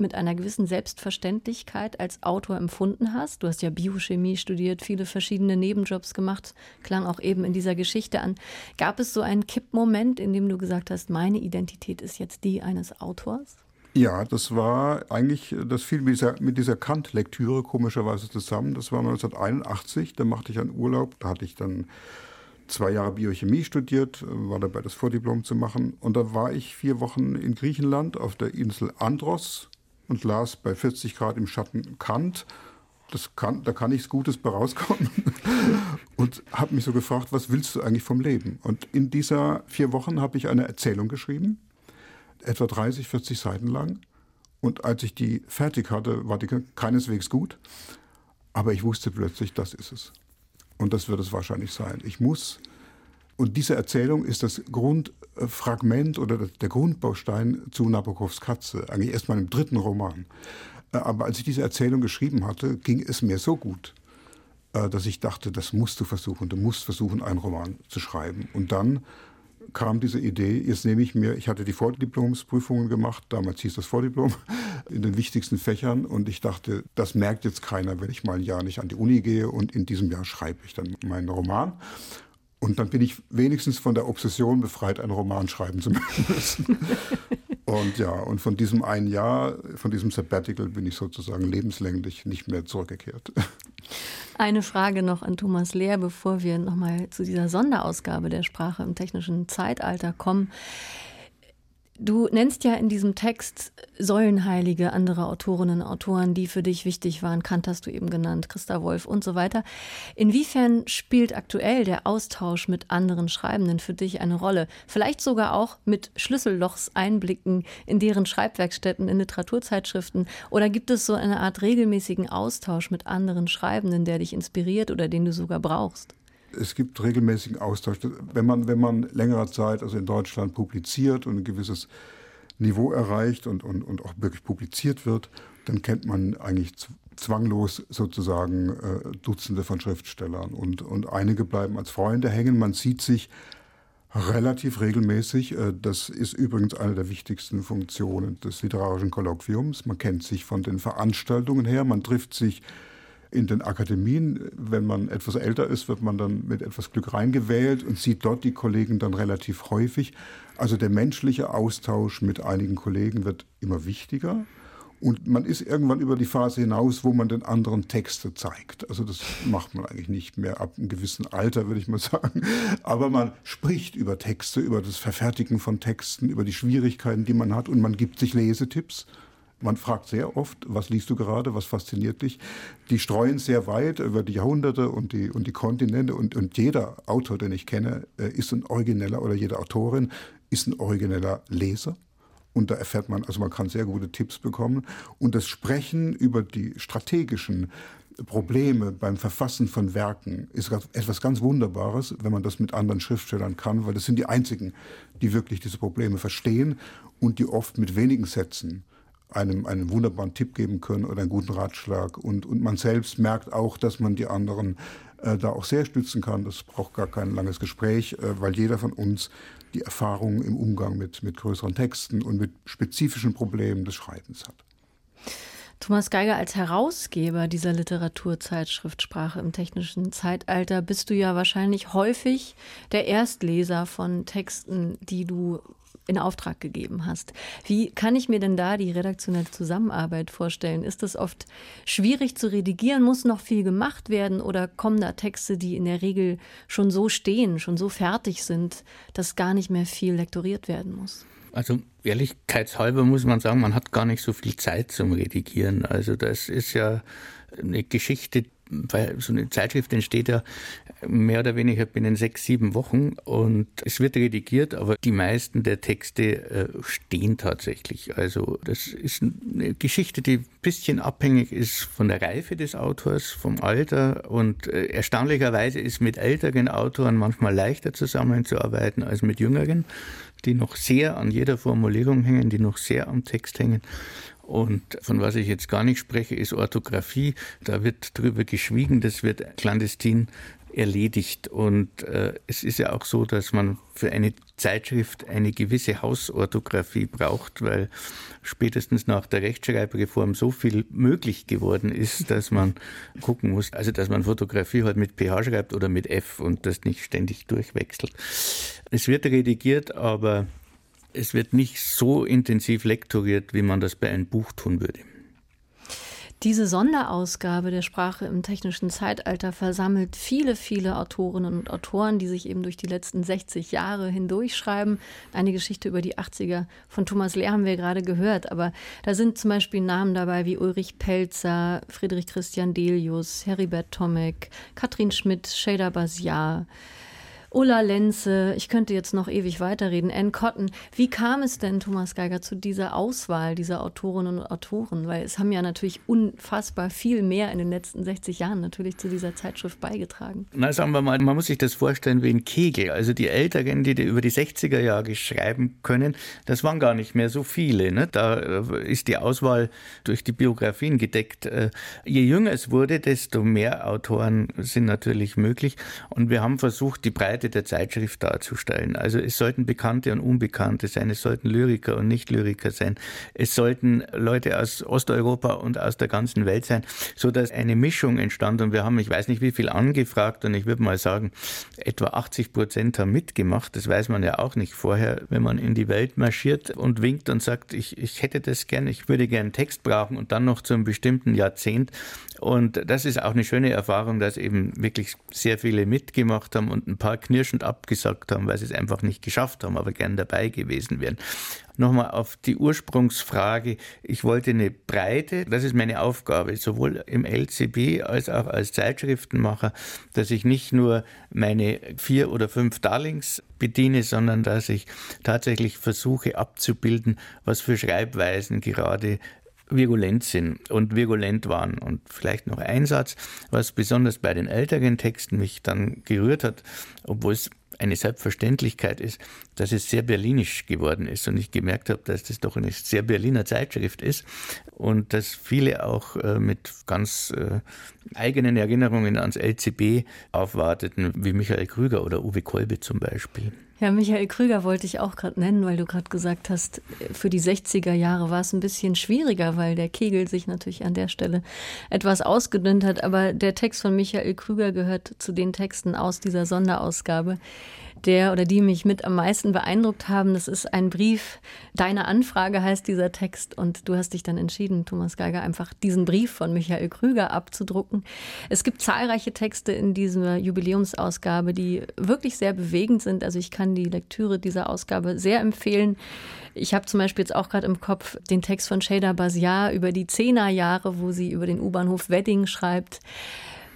mit einer gewissen Selbstverständlichkeit als Autor empfunden hast? Du hast ja Biochemie studiert, viele verschiedene Nebenjobs gemacht, klang auch eben in dieser Geschichte an. Gab es so einen Kippmoment, in dem du gesagt hast, meine Identität ist jetzt die eines Autors?
Ja, das war eigentlich, das fiel mit dieser, mit dieser Kant-Lektüre komischerweise zusammen. Das war 1981, da machte ich einen Urlaub, da hatte ich dann zwei Jahre Biochemie studiert, war dabei, das Vordiplom zu machen. Und da war ich vier Wochen in Griechenland auf der Insel Andros und las bei 40 Grad im Schatten Kant. Das kann, da kann nichts Gutes bei rauskommen. und habe mich so gefragt, was willst du eigentlich vom Leben? Und in dieser vier Wochen habe ich eine Erzählung geschrieben, etwa 30, 40 Seiten lang. Und als ich die fertig hatte, war die keineswegs gut. Aber ich wusste plötzlich, das ist es. Und das wird es wahrscheinlich sein. Ich muss und diese Erzählung ist das Grundfragment oder der Grundbaustein zu Nabokovs Katze, eigentlich erst meinem dritten Roman. Äh, aber als ich diese Erzählung geschrieben hatte, ging es mir so gut, äh, dass ich dachte, das musst du versuchen, du musst versuchen, einen Roman zu schreiben. Und dann kam diese Idee, jetzt nehme ich mir, ich hatte die Vordiplomsprüfungen gemacht, damals hieß das Vordiplom, in den wichtigsten Fächern und ich dachte, das merkt jetzt keiner, wenn ich mal ein Jahr nicht an die Uni gehe und in diesem Jahr schreibe ich dann meinen Roman. Und dann bin ich wenigstens von der Obsession befreit, einen Roman schreiben zu müssen. und ja, und von diesem einen Jahr, von diesem Sabbatical bin ich sozusagen lebenslänglich nicht mehr zurückgekehrt.
Eine Frage noch an Thomas Lehr, bevor wir nochmal zu dieser Sonderausgabe der Sprache im technischen Zeitalter kommen. Du nennst ja in diesem Text Säulenheilige andere Autorinnen und Autoren, die für dich wichtig waren. Kant hast du eben genannt, Christa Wolf und so weiter. Inwiefern spielt aktuell der Austausch mit anderen Schreibenden für dich eine Rolle? Vielleicht sogar auch mit Schlüssellochseinblicken in deren Schreibwerkstätten, in Literaturzeitschriften? Oder gibt es so eine Art regelmäßigen Austausch mit anderen Schreibenden, der dich inspiriert oder den du sogar brauchst?
Es gibt regelmäßigen Austausch. Wenn man, wenn man längere Zeit, also in Deutschland, publiziert und ein gewisses Niveau erreicht und, und, und auch wirklich publiziert wird, dann kennt man eigentlich zwanglos sozusagen äh, Dutzende von Schriftstellern und, und einige bleiben als Freunde hängen. Man sieht sich relativ regelmäßig. Äh, das ist übrigens eine der wichtigsten Funktionen des literarischen Kolloquiums. Man kennt sich von den Veranstaltungen her, man trifft sich in den Akademien. Wenn man etwas älter ist, wird man dann mit etwas Glück reingewählt und sieht dort die Kollegen dann relativ häufig. Also der menschliche Austausch mit einigen Kollegen wird immer wichtiger. Und man ist irgendwann über die Phase hinaus, wo man den anderen Texte zeigt. Also das macht man eigentlich nicht mehr ab einem gewissen Alter, würde ich mal sagen. Aber man spricht über Texte, über das Verfertigen von Texten, über die Schwierigkeiten, die man hat und man gibt sich Lesetipps. Man fragt sehr oft, was liest du gerade, was fasziniert dich? Die streuen sehr weit über die Jahrhunderte und die, und die Kontinente und, und jeder Autor, den ich kenne, äh, ist ein origineller oder jede Autorin ist ein origineller Leser. Und da erfährt man, also man kann sehr gute Tipps bekommen. Und das Sprechen über die strategischen Probleme beim Verfassen von Werken ist etwas ganz Wunderbares, wenn man das mit anderen Schriftstellern kann, weil das sind die einzigen, die wirklich diese Probleme verstehen und die oft mit wenigen Sätzen einem einen wunderbaren Tipp geben können oder einen guten Ratschlag. Und, und man selbst merkt auch, dass man die anderen äh, da auch sehr stützen kann. Das braucht gar kein langes Gespräch, äh, weil jeder von uns die Erfahrung im Umgang mit, mit größeren Texten und mit spezifischen Problemen des Schreibens hat.
Thomas Geiger, als Herausgeber dieser Literaturzeitschrift Sprache im technischen Zeitalter bist du ja wahrscheinlich häufig der Erstleser von Texten, die du in Auftrag gegeben hast. Wie kann ich mir denn da die redaktionelle Zusammenarbeit vorstellen? Ist es oft schwierig zu redigieren? Muss noch viel gemacht werden? Oder kommen da Texte, die in der Regel schon so stehen, schon so fertig sind, dass gar nicht mehr viel lektoriert werden muss?
Also ehrlichkeitshalber muss man sagen, man hat gar nicht so viel Zeit zum Redigieren. Also das ist ja eine Geschichte, weil so eine Zeitschrift entsteht ja mehr oder weniger binnen sechs, sieben Wochen und es wird redigiert, aber die meisten der Texte äh, stehen tatsächlich. Also das ist eine Geschichte, die ein bisschen abhängig ist von der Reife des Autors, vom Alter und äh, erstaunlicherweise ist mit älteren Autoren manchmal leichter zusammenzuarbeiten als mit jüngeren, die noch sehr an jeder Formulierung hängen, die noch sehr am Text hängen. Und von was ich jetzt gar nicht spreche, ist Orthographie. Da wird drüber geschwiegen, das wird clandestin erledigt. Und äh, es ist ja auch so, dass man für eine Zeitschrift eine gewisse Hausorthographie braucht, weil spätestens nach der Rechtschreibreform so viel möglich geworden ist, dass man gucken muss, also dass man Fotografie halt mit PH schreibt oder mit F und das nicht ständig durchwechselt. Es wird redigiert, aber es wird nicht so intensiv lektoriert, wie man das bei einem Buch tun würde.
Diese Sonderausgabe der Sprache im technischen Zeitalter versammelt viele, viele Autorinnen und Autoren, die sich eben durch die letzten 60 Jahre hindurchschreiben. Eine Geschichte über die 80er von Thomas Lehr haben wir gerade gehört, aber da sind zum Beispiel Namen dabei wie Ulrich Pelzer, Friedrich Christian Delius, Heribert Tomek, Katrin Schmidt, Shader Basiar. Ulla Lenze, ich könnte jetzt noch ewig weiterreden, Ann Cotton. Wie kam es denn, Thomas Geiger, zu dieser Auswahl dieser Autorinnen und Autoren? Weil es haben ja natürlich unfassbar viel mehr in den letzten 60 Jahren natürlich zu dieser Zeitschrift beigetragen.
Na, sagen wir mal, man muss sich das vorstellen wie ein Kegel. Also die Älteren, die, über die 60er Jahre schreiben können, das waren gar nicht mehr so viele. Ne? Da äh, ist die Auswahl durch die Biografien gedeckt. Äh, je jünger es wurde, desto mehr Autoren sind natürlich möglich. Und wir haben versucht, die Breite Seite der Zeitschrift darzustellen. Also es sollten Bekannte und Unbekannte sein, es sollten Lyriker und Nicht-Lyriker sein, es sollten Leute aus Osteuropa und aus der ganzen Welt sein, so dass eine Mischung entstand. Und wir haben, ich weiß nicht wie viel angefragt und ich würde mal sagen, etwa 80 Prozent haben mitgemacht. Das weiß man ja auch nicht vorher, wenn man in die Welt marschiert und winkt und sagt, ich, ich hätte das gerne, ich würde gerne einen Text brauchen und dann noch zu einem bestimmten Jahrzehnt. Und das ist auch eine schöne Erfahrung, dass eben wirklich sehr viele mitgemacht haben und ein paar knirschend abgesagt haben, weil sie es einfach nicht geschafft haben, aber gern dabei gewesen wären. Nochmal auf die Ursprungsfrage. Ich wollte eine Breite, das ist meine Aufgabe, sowohl im LCB als auch als Zeitschriftenmacher, dass ich nicht nur meine vier oder fünf Darlings bediene, sondern dass ich tatsächlich versuche abzubilden, was für Schreibweisen gerade virulent sind und virulent waren. Und vielleicht noch ein Satz, was besonders bei den älteren Texten mich dann gerührt hat, obwohl es eine Selbstverständlichkeit ist, dass es sehr berlinisch geworden ist und ich gemerkt habe, dass das doch eine sehr Berliner Zeitschrift ist und dass viele auch äh, mit ganz äh, eigenen Erinnerungen ans LCB aufwarteten, wie Michael Krüger oder Uwe Kolbe zum Beispiel.
Ja, Michael Krüger wollte ich auch gerade nennen, weil du gerade gesagt hast, für die 60er Jahre war es ein bisschen schwieriger, weil der Kegel sich natürlich an der Stelle etwas ausgedünnt hat. Aber der Text von Michael Krüger gehört zu den Texten aus dieser Sonderausgabe, der oder die mich mit am meisten beeindruckt haben. Das ist ein Brief. Deine Anfrage heißt dieser Text. Und du hast dich dann entschieden, Thomas Geiger, einfach diesen Brief von Michael Krüger abzudrucken. Es gibt zahlreiche Texte in dieser Jubiläumsausgabe, die wirklich sehr bewegend sind. Also ich kann die Lektüre dieser Ausgabe sehr empfehlen. Ich habe zum Beispiel jetzt auch gerade im Kopf den Text von Shada Basiar über die Zehnerjahre, wo sie über den U-Bahnhof Wedding schreibt.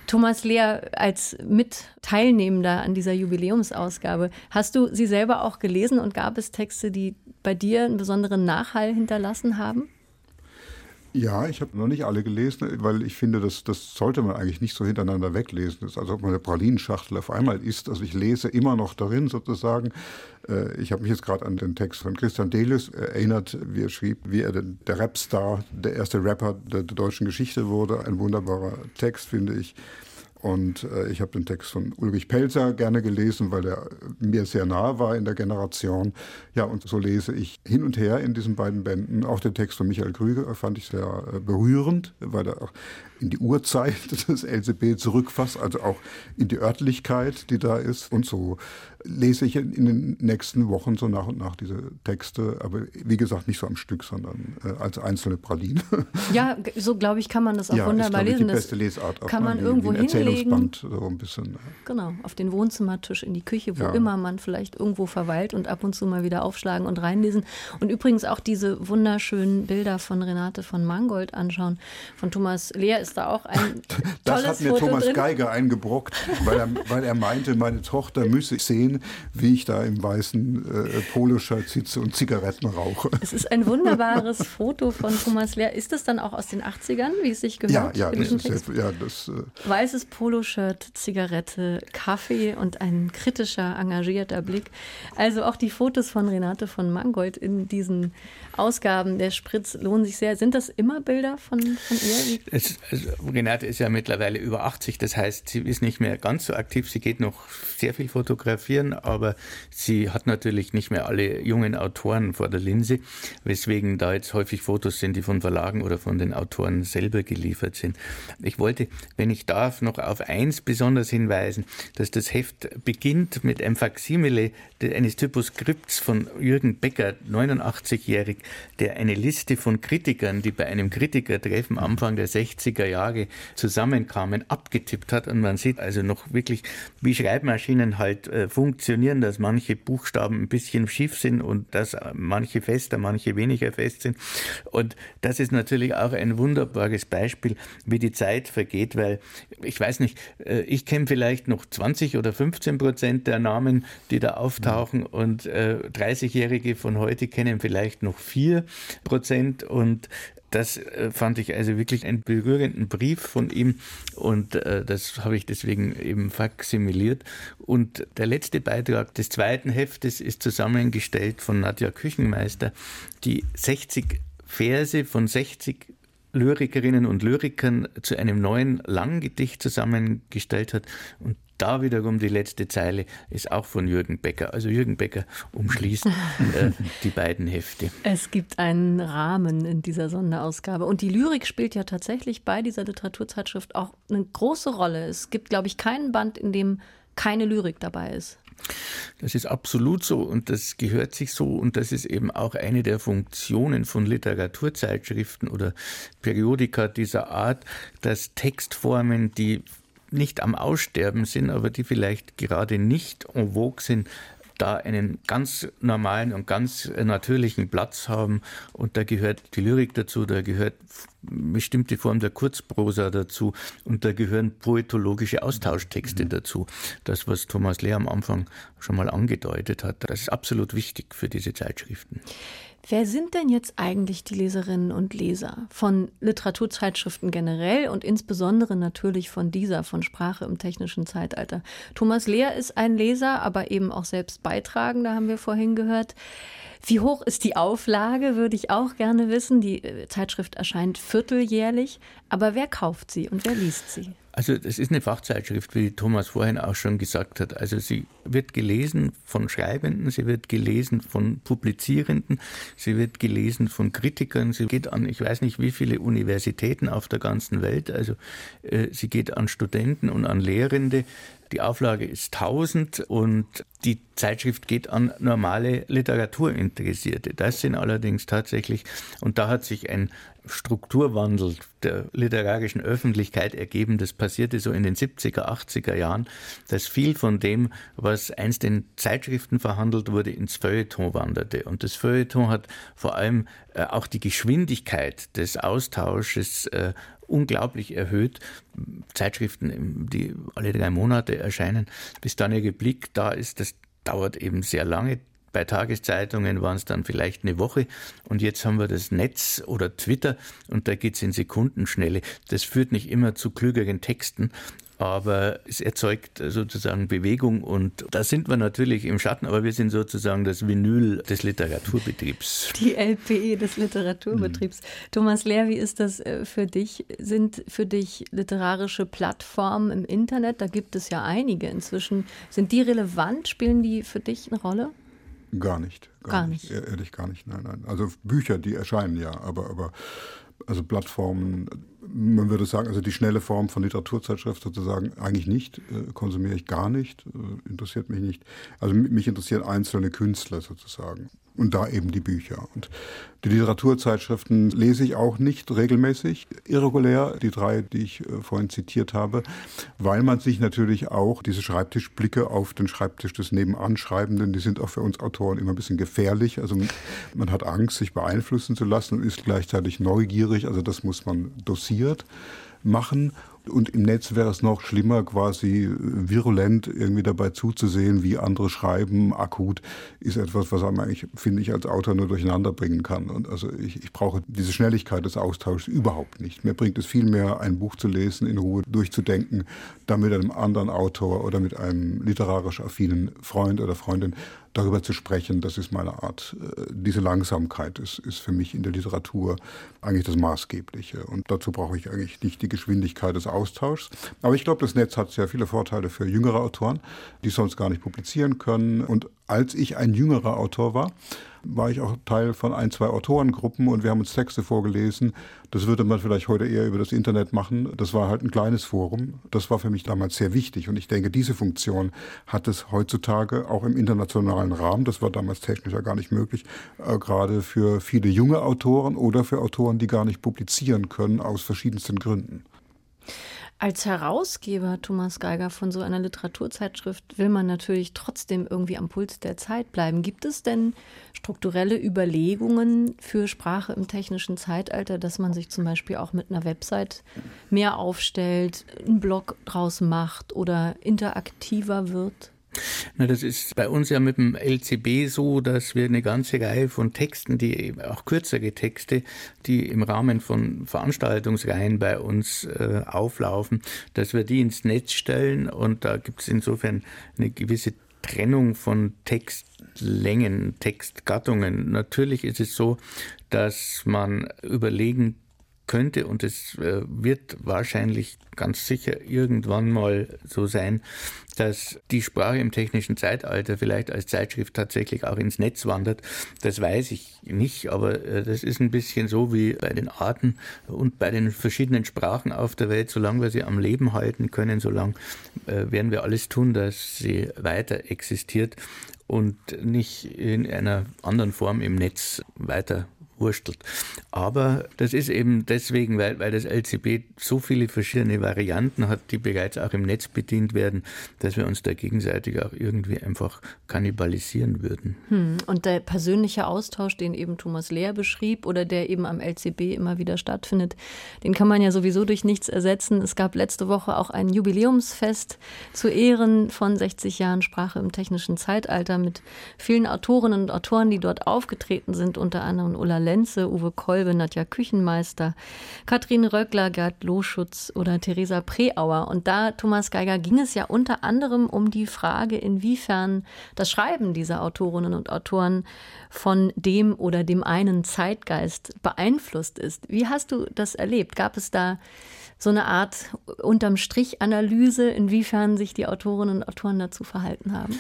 Thomas Lehr, als Mitteilnehmender an dieser Jubiläumsausgabe, hast du sie selber auch gelesen und gab es Texte, die bei dir einen besonderen Nachhall hinterlassen haben?
Ja, ich habe noch nicht alle gelesen, weil ich finde, das, das sollte man eigentlich nicht so hintereinander weglesen. Das ist, als ob man eine Pralinenschachtel auf einmal isst. Also ich lese immer noch darin sozusagen. Äh, ich habe mich jetzt gerade an den Text von Christian Delius erinnert, wie er schrieb, wie er den, der Rapstar, der erste Rapper der, der deutschen Geschichte wurde. Ein wunderbarer Text, finde ich. Und äh, ich habe den Text von Ulrich Pelzer gerne gelesen, weil er mir sehr nahe war in der Generation. Ja, und so lese ich hin und her in diesen beiden Bänden. Auch den Text von Michael Krüger fand ich sehr äh, berührend, weil er auch in die Urzeit des LCB zurückfasst, also auch in die Örtlichkeit, die da ist. Und so lese ich in, den nächsten Wochen so nach und nach diese Texte, aber wie gesagt nicht so am Stück, sondern äh, als einzelne Pralinen.
Ja, so glaube ich, kann man das auch ja, wunderbar ist, lesen.
Die beste Lesart.
Kann man wie, irgendwo wie
hinlegen. So ein bisschen.
Genau, auf den Wohnzimmertisch, in die Küche, wo ja. immer man vielleicht irgendwo verweilt und ab und zu mal wieder aufschlagen und reinlesen. Und übrigens auch diese wunderschönen Bilder von Renate von Mangold anschauen. Von Thomas Lehr ist da auch ein
Das
tolles
hat mir
Foto
Thomas
drin.
Geiger eingebrockt, weil er, weil er meinte, meine Tochter müsse sehen, wie ich da im weißen äh, Poloshirt sitze und Zigaretten rauche.
Es ist ein wunderbares Foto von Thomas Lehr. Ist das dann auch aus den 80ern, wie es sich gehört?
Ja, ja, das ist jetzt, ja das,
äh Weißes Poloshirt, Zigarette, Kaffee und ein kritischer, engagierter Blick. Also auch die Fotos von Renate von Mangold in diesen Ausgaben der Spritz lohnen sich sehr. Sind das immer Bilder von, von ihr?
Es, also Renate ist ja mittlerweile über 80, das heißt, sie ist nicht mehr ganz so aktiv. Sie geht noch sehr viel fotografieren, aber sie hat natürlich nicht mehr alle jungen Autoren vor der Linse, weswegen da jetzt häufig Fotos sind, die von Verlagen oder von den Autoren selber geliefert sind. Ich wollte, wenn ich darf, noch auf eins besonders hinweisen, dass das Heft beginnt mit einem Faksimile eines Typoskripts von Jürgen Becker, 89-jährig, der eine Liste von Kritikern, die bei einem Kritikertreffen Anfang der 60er Jahre zusammenkamen, abgetippt hat. Und man sieht also noch wirklich, wie Schreibmaschinen halt äh, funktionieren, dass manche Buchstaben ein bisschen schief sind und dass manche fester, manche weniger fest sind. Und das ist natürlich auch ein wunderbares Beispiel, wie die Zeit vergeht, weil ich weiß nicht, äh, ich kenne vielleicht noch 20 oder 15 Prozent der Namen, die da auftauchen und äh, 30-Jährige von heute kennen vielleicht noch 4 Prozent und das äh, fand ich also wirklich einen berührenden Brief von ihm und äh, das habe ich deswegen eben faksimiliert. Und der letzte Beitrag des zweiten Heftes ist zusammengestellt von Nadja Küchenmeister, die 60 Verse von 60 Lyrikerinnen und Lyrikern zu einem neuen Langgedicht zusammengestellt hat. Und da wiederum die letzte Zeile ist auch von Jürgen Becker. Also Jürgen Becker umschließt äh, die beiden Hefte.
Es gibt einen Rahmen in dieser Sonderausgabe. Und die Lyrik spielt ja tatsächlich bei dieser Literaturzeitschrift auch eine große Rolle. Es gibt, glaube ich, keinen Band, in dem keine Lyrik dabei ist.
Das ist absolut so und das gehört sich so und das ist eben auch eine der Funktionen von Literaturzeitschriften oder Periodika dieser Art, dass Textformen, die nicht am Aussterben sind, aber die vielleicht gerade nicht en vogue sind, da einen ganz normalen und ganz natürlichen Platz haben. Und da gehört die Lyrik dazu, da gehört bestimmte Form der Kurzprosa dazu und da gehören poetologische Austauschtexte mhm. dazu. Das, was Thomas Lehr am Anfang schon mal angedeutet hat, das ist absolut wichtig für diese Zeitschriften.
Wer sind denn jetzt eigentlich die Leserinnen und Leser von Literaturzeitschriften generell und insbesondere natürlich von dieser, von Sprache im technischen Zeitalter? Thomas Lehr ist ein Leser, aber eben auch selbst Beitragender, haben wir vorhin gehört. Wie hoch ist die Auflage, würde ich auch gerne wissen. Die äh, Zeitschrift erscheint vierteljährlich, aber wer kauft sie und wer liest sie?
Also das ist eine Fachzeitschrift, wie Thomas vorhin auch schon gesagt hat. Also sie wird gelesen von Schreibenden, sie wird gelesen von Publizierenden, sie wird gelesen von Kritikern, sie geht an, ich weiß nicht wie viele Universitäten auf der ganzen Welt, also äh, sie geht an Studenten und an Lehrende. Die Auflage ist 1000 und die Zeitschrift geht an normale Literaturinteressierte. Das sind allerdings tatsächlich, und da hat sich ein Strukturwandel der literarischen Öffentlichkeit ergeben. Das passierte so in den 70er, 80er Jahren, dass viel von dem, was einst in Zeitschriften verhandelt wurde, ins Feuilleton wanderte. Und das Feuilleton hat vor allem äh, auch die Geschwindigkeit des Austausches äh, unglaublich erhöht. Zeitschriften, die alle drei Monate erscheinen, bis dann ihr Blick da ist, das dauert eben sehr lange. Bei Tageszeitungen waren es dann vielleicht eine Woche und jetzt haben wir das Netz oder Twitter und da geht es in Sekundenschnelle. Das führt nicht immer zu klügeren Texten, aber es erzeugt sozusagen Bewegung und da sind wir natürlich im Schatten, aber wir sind sozusagen das Vinyl des Literaturbetriebs.
Die LPE des Literaturbetriebs. Mhm. Thomas Lehr, wie ist das äh, für dich? Sind für dich literarische Plattformen im Internet, da gibt es ja einige inzwischen, sind die relevant? Spielen die für dich eine Rolle?
Gar nicht.
Gar, gar nicht.
nicht. Ehrlich gar nicht, nein, nein. Also Bücher, die erscheinen ja, aber, aber also Plattformen, man würde sagen, also die schnelle Form von Literaturzeitschrift sozusagen eigentlich nicht, äh, konsumiere ich gar nicht, äh, interessiert mich nicht. Also mich interessieren einzelne Künstler sozusagen und da eben die Bücher. Und die Literaturzeitschriften lese ich auch nicht regelmäßig, irregulär, die drei, die ich äh, vorhin zitiert habe, weil man sich natürlich auch diese Schreibtischblicke auf den Schreibtisch des Nebenanschreibenden, die sind auch für uns Autoren immer ein bisschen gefährlich. Also man hat Angst, sich beeinflussen zu lassen und ist gleichzeitig neugierig. Also das muss man dosiert machen. Und im Netz wäre es noch schlimmer, quasi virulent irgendwie dabei zuzusehen, wie andere schreiben. Akut ist etwas, was einem eigentlich, finde ich, als Autor nur durcheinander bringen kann. Und also ich, ich brauche diese Schnelligkeit des Austauschs überhaupt nicht. Mir bringt es viel mehr, ein Buch zu lesen, in Ruhe durchzudenken, dann mit einem anderen Autor oder mit einem literarisch affinen Freund oder Freundin darüber zu sprechen, das ist meine Art. Äh, diese Langsamkeit ist, ist für mich in der Literatur eigentlich das Maßgebliche. Und dazu brauche ich eigentlich nicht die Geschwindigkeit des Austauschs. Aber ich glaube, das Netz hat sehr viele Vorteile für jüngere Autoren, die sonst gar nicht publizieren können. Und als ich ein jüngerer Autor war, war ich auch Teil von ein, zwei Autorengruppen und wir haben uns Texte vorgelesen. Das würde man vielleicht heute eher über das Internet machen. Das war halt ein kleines Forum. Das war für mich damals sehr wichtig und ich denke, diese Funktion hat es heutzutage auch im internationalen Rahmen, das war damals technisch ja gar nicht möglich, äh, gerade für viele junge Autoren oder für Autoren, die gar nicht publizieren können aus verschiedensten Gründen.
Als Herausgeber Thomas Geiger von so einer Literaturzeitschrift will man natürlich trotzdem irgendwie am Puls der Zeit bleiben. Gibt es denn strukturelle Überlegungen für Sprache im technischen Zeitalter, dass man sich zum Beispiel auch mit einer Website mehr aufstellt, einen Blog draus macht oder interaktiver wird?
Na, das ist bei uns ja mit dem LCB so, dass wir eine ganze Reihe von Texten, die auch kürzere Texte, die im Rahmen von Veranstaltungsreihen bei uns äh, auflaufen, dass wir die ins Netz stellen und da gibt es insofern eine gewisse Trennung von Textlängen, Textgattungen. Natürlich ist es so, dass man überlegen könnte und es äh, wird wahrscheinlich ganz sicher irgendwann mal so sein, dass die Sprache im technischen Zeitalter vielleicht als Zeitschrift tatsächlich auch ins Netz wandert. Das weiß ich nicht, aber äh, das ist ein bisschen so wie bei den Arten und bei den verschiedenen Sprachen auf der Welt. Solange wir sie am Leben halten können, solange äh, werden wir alles tun, dass sie weiter existiert und nicht in einer anderen Form im Netz weiter wurstelt. Aber das ist eben deswegen, weil, weil das LCB so viele verschiedene Varianten hat, die bereits auch im Netz bedient werden, dass wir uns da gegenseitig auch irgendwie einfach kannibalisieren würden.
Hm. Und der persönliche Austausch, den eben Thomas Lehr beschrieb oder der eben am LCB immer wieder stattfindet, den kann man ja sowieso durch nichts ersetzen. Es gab letzte Woche auch ein Jubiläumsfest zu Ehren von 60 Jahren Sprache im technischen Zeitalter mit vielen Autorinnen und Autoren, die dort aufgetreten sind, unter anderem Ulla Lenze, Uwe Kolbe, Nadja Küchenmeister, Katrin Röckler, Gerd Loschutz oder Theresa Preauer. Und da, Thomas Geiger, ging es ja unter anderem um die Frage, inwiefern das Schreiben dieser Autorinnen und Autoren von dem oder dem einen Zeitgeist beeinflusst ist. Wie hast du das erlebt? Gab es da so eine Art unterm Strich Analyse, inwiefern sich die Autorinnen und Autoren dazu verhalten haben?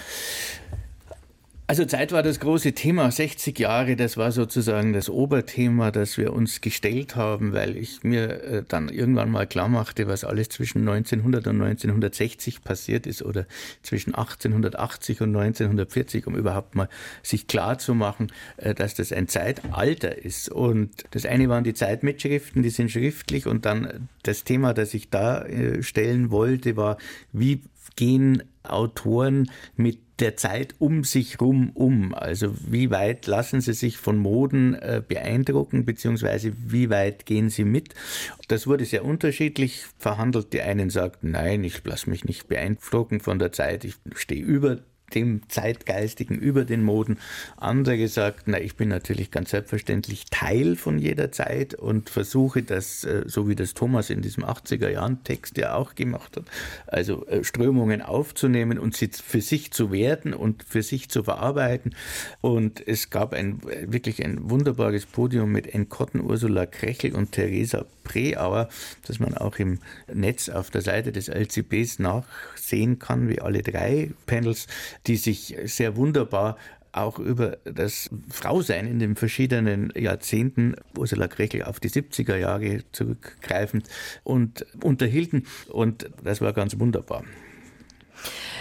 Also Zeit war das große Thema, 60 Jahre, das war sozusagen das Oberthema, das wir uns gestellt haben, weil ich mir äh, dann irgendwann mal klar machte, was alles zwischen 1900 und 1960 passiert ist oder zwischen 1880 und 1940, um überhaupt mal sich klar zu machen, äh, dass das ein Zeitalter ist. Und das eine waren die Zeitmitschriften, die sind schriftlich und dann das Thema, das ich da äh, stellen wollte, war, wie gehen Autoren mit der Zeit um sich rum um? Also wie weit lassen sie sich von Moden äh, beeindrucken, beziehungsweise wie weit gehen sie mit? Das wurde sehr unterschiedlich verhandelt. Die einen sagten, nein, ich lasse mich nicht beeindrucken von der Zeit, ich stehe über dem Zeitgeistigen, über den Moden. Andere gesagt, na, ich bin natürlich ganz selbstverständlich Teil von jeder Zeit und versuche das, äh, so wie das Thomas in diesem 80er Jahren Text ja auch gemacht hat, also äh, Strömungen aufzunehmen und sie für sich zu werden und für sich zu verarbeiten. Und es gab ein wirklich ein wunderbares Podium mit Enkotten, Ursula Krechel und Theresa Preauer, das man auch im Netz auf der Seite des LCBs nachsehen kann, wie alle drei Panels die sich sehr wunderbar auch über das Frausein in den verschiedenen Jahrzehnten, Ursula Krechel auf die 70er Jahre zurückgreifend und unterhielten. Und das war ganz wunderbar.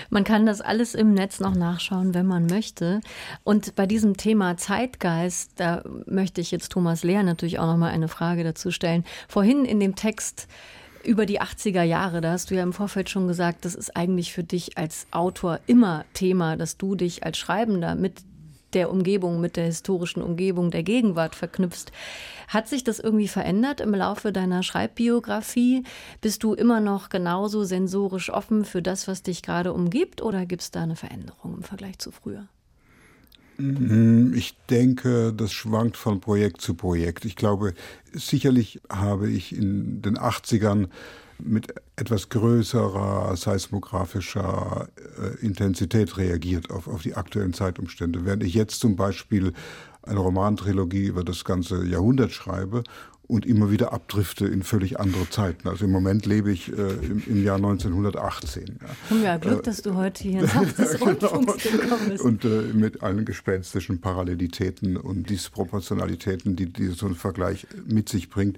Man kann das alles im Netz noch nachschauen, wenn man möchte. Und bei diesem Thema Zeitgeist, da möchte ich jetzt Thomas Lehr natürlich auch noch mal eine Frage dazu stellen. Vorhin in dem Text über die 80er Jahre. Da hast du ja im Vorfeld schon gesagt, das ist eigentlich für dich als Autor immer Thema, dass du dich als Schreibender mit der Umgebung, mit der historischen Umgebung der Gegenwart verknüpfst. Hat sich das irgendwie verändert im Laufe deiner Schreibbiografie? Bist du immer noch genauso sensorisch offen für das, was dich gerade umgibt, oder gibt es da eine Veränderung im Vergleich zu früher?
Mhm, ich denke, das schwankt von Projekt zu Projekt. Ich glaube, sicherlich habe ich in den 80ern mit etwas größerer seismografischer äh, Intensität reagiert auf, auf die aktuellen Zeitumstände. Während ich jetzt zum Beispiel eine Romantrilogie über das ganze Jahrhundert schreibe und immer wieder abdrifte in völlig andere Zeiten. Also im Moment lebe ich äh, im, im, Jahr 1918.
Ja. Haben wir Glück, äh, dass du heute hier ins Haus des Rundfunks gekommen bist.
Und äh, mit allen gespenstischen Parallelitäten und Disproportionalitäten, die, die so ein Vergleich mit sich bringt.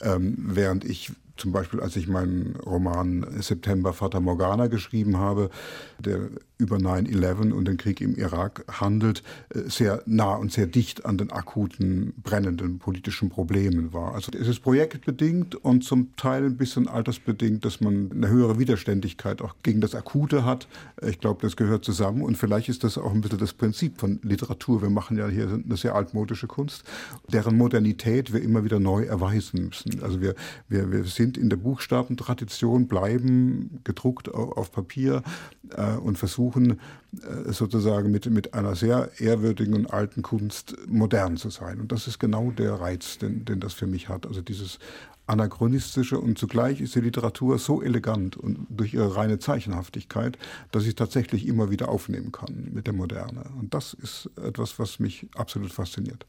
Ähm, während ich zum Beispiel, als ich meinen Roman September Fata Morgana geschrieben habe, der über 9-11 und den Krieg im Irak handelt, äh, sehr nah und sehr dicht an den akuten, brennenden politischen Problemen war. Also es ist projektbedingt und zum Teil ein bisschen altersbedingt, dass man eine höhere Widerständigkeit auch gegen das Akute hat. Ich glaube, das gehört zusammen und vielleicht ist das auch ein bisschen das Prinzip von Literatur. Wir machen ja hier eine sehr altmodische Kunst, deren Modernität wir immer wieder neu erweisen müssen. Also wir, wir, wir sind in der Buchstabentradition, bleiben gedruckt auf Papier äh, und versuchen, versuchen, äh, sozusagen mit, mit einer sehr ehrwürdigen und alten Kunst modern zu sein. Und das ist genau der Reiz, den, den das für mich hat. Also dieses anachronistische und zugleich ist die Literatur so elegant und durch ihre reine Zeichenhaftigkeit, dass ich tatsächlich immer wieder aufnehmen kann mit der Moderne. Und das ist etwas, was mich absolut fasziniert.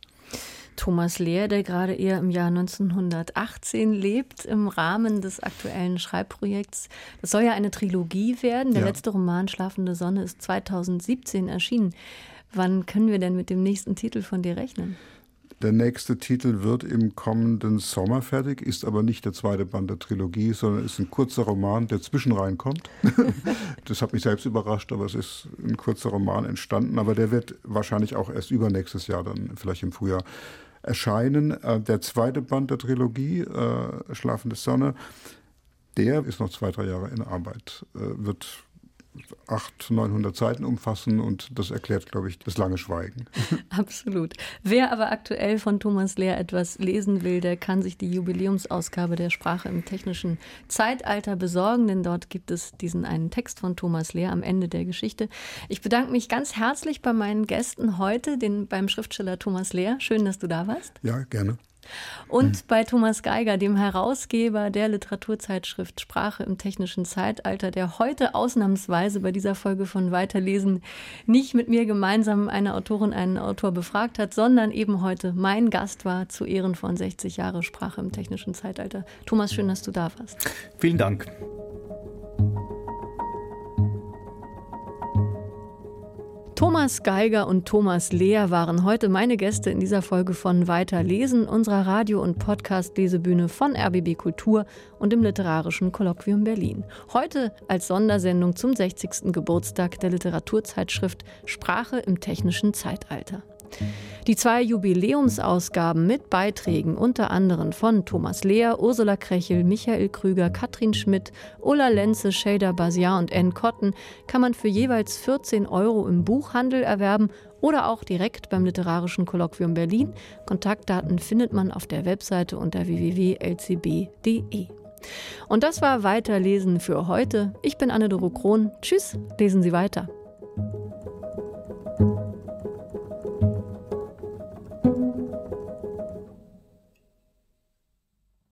Thomas Lehr, der gerade eher im Jahr 1918 lebt, im Rahmen des aktuellen Schreibprojekts. Das soll ja eine Trilogie werden. Der ja. letzte Roman Schlafende Sonne ist 2017 erschienen. Wann können wir denn mit dem nächsten Titel von dir rechnen?
Der nächste Titel wird im kommenden Sommer fertig, ist aber nicht der zweite Band der Trilogie, sondern ist ein kurzer Roman, der zwischen reinkommt. das hat mich selbst überrascht, aber es ist ein kurzer Roman entstanden. Aber der wird wahrscheinlich auch erst übernächstes Jahr, dann vielleicht im Frühjahr, erscheinen. Äh, der zweite Band der Trilogie, äh, Schlafende Sonne, der ist noch zwei, drei Jahre in Arbeit, äh, wird 800, 900 Seiten umfassen und das erklärt, glaube ich, das lange Schweigen.
Absolut. Wer aber aktuell von Thomas Lehr etwas lesen will, der kann sich die Jubiläumsausgabe der Sprache im technischen Zeitalter besorgen, denn dort gibt es diesen einen Text von Thomas Lehr am Ende der Geschichte. Ich bedanke mich ganz herzlich bei meinen Gästen heute, den, beim Schriftsteller Thomas Lehr. Schön, dass du da warst.
Ja, gerne.
Und bei Thomas Geiger, dem Herausgeber der Literaturzeitschrift Sprache im technischen Zeitalter, der heute ausnahmsweise bei dieser Folge von Weiterlesen nicht mit mir gemeinsam eine Autorin, einen Autor befragt hat, sondern eben heute mein Gast war zu Ehren von 60 Jahre Sprache im technischen Zeitalter. Thomas, schön, dass du da warst.
Vielen Dank.
Thomas Geiger und Thomas Lehr waren heute meine Gäste in dieser Folge von Weiter Lesen, unserer Radio- und Podcast-Lesebühne von RBB Kultur und im Literarischen Kolloquium Berlin. Heute als Sondersendung zum 60. Geburtstag der Literaturzeitschrift Sprache im technischen Zeitalter. Die zwei Jubiläumsausgaben mit Beiträgen unter anderem von Thomas Lehr, Ursula Krechel, Michael Krüger, Katrin Schmidt, Ulla Lenze, Shader Basiar und Ann Kotten kann man für jeweils 14 Euro im Buchhandel erwerben oder auch direkt beim Literarischen Kolloquium Berlin. Kontaktdaten findet man auf der Webseite unter www.lcb.de. Und das war Weiterlesen für heute. Ich bin Anne-Doro Krohn. Tschüss, lesen Sie weiter.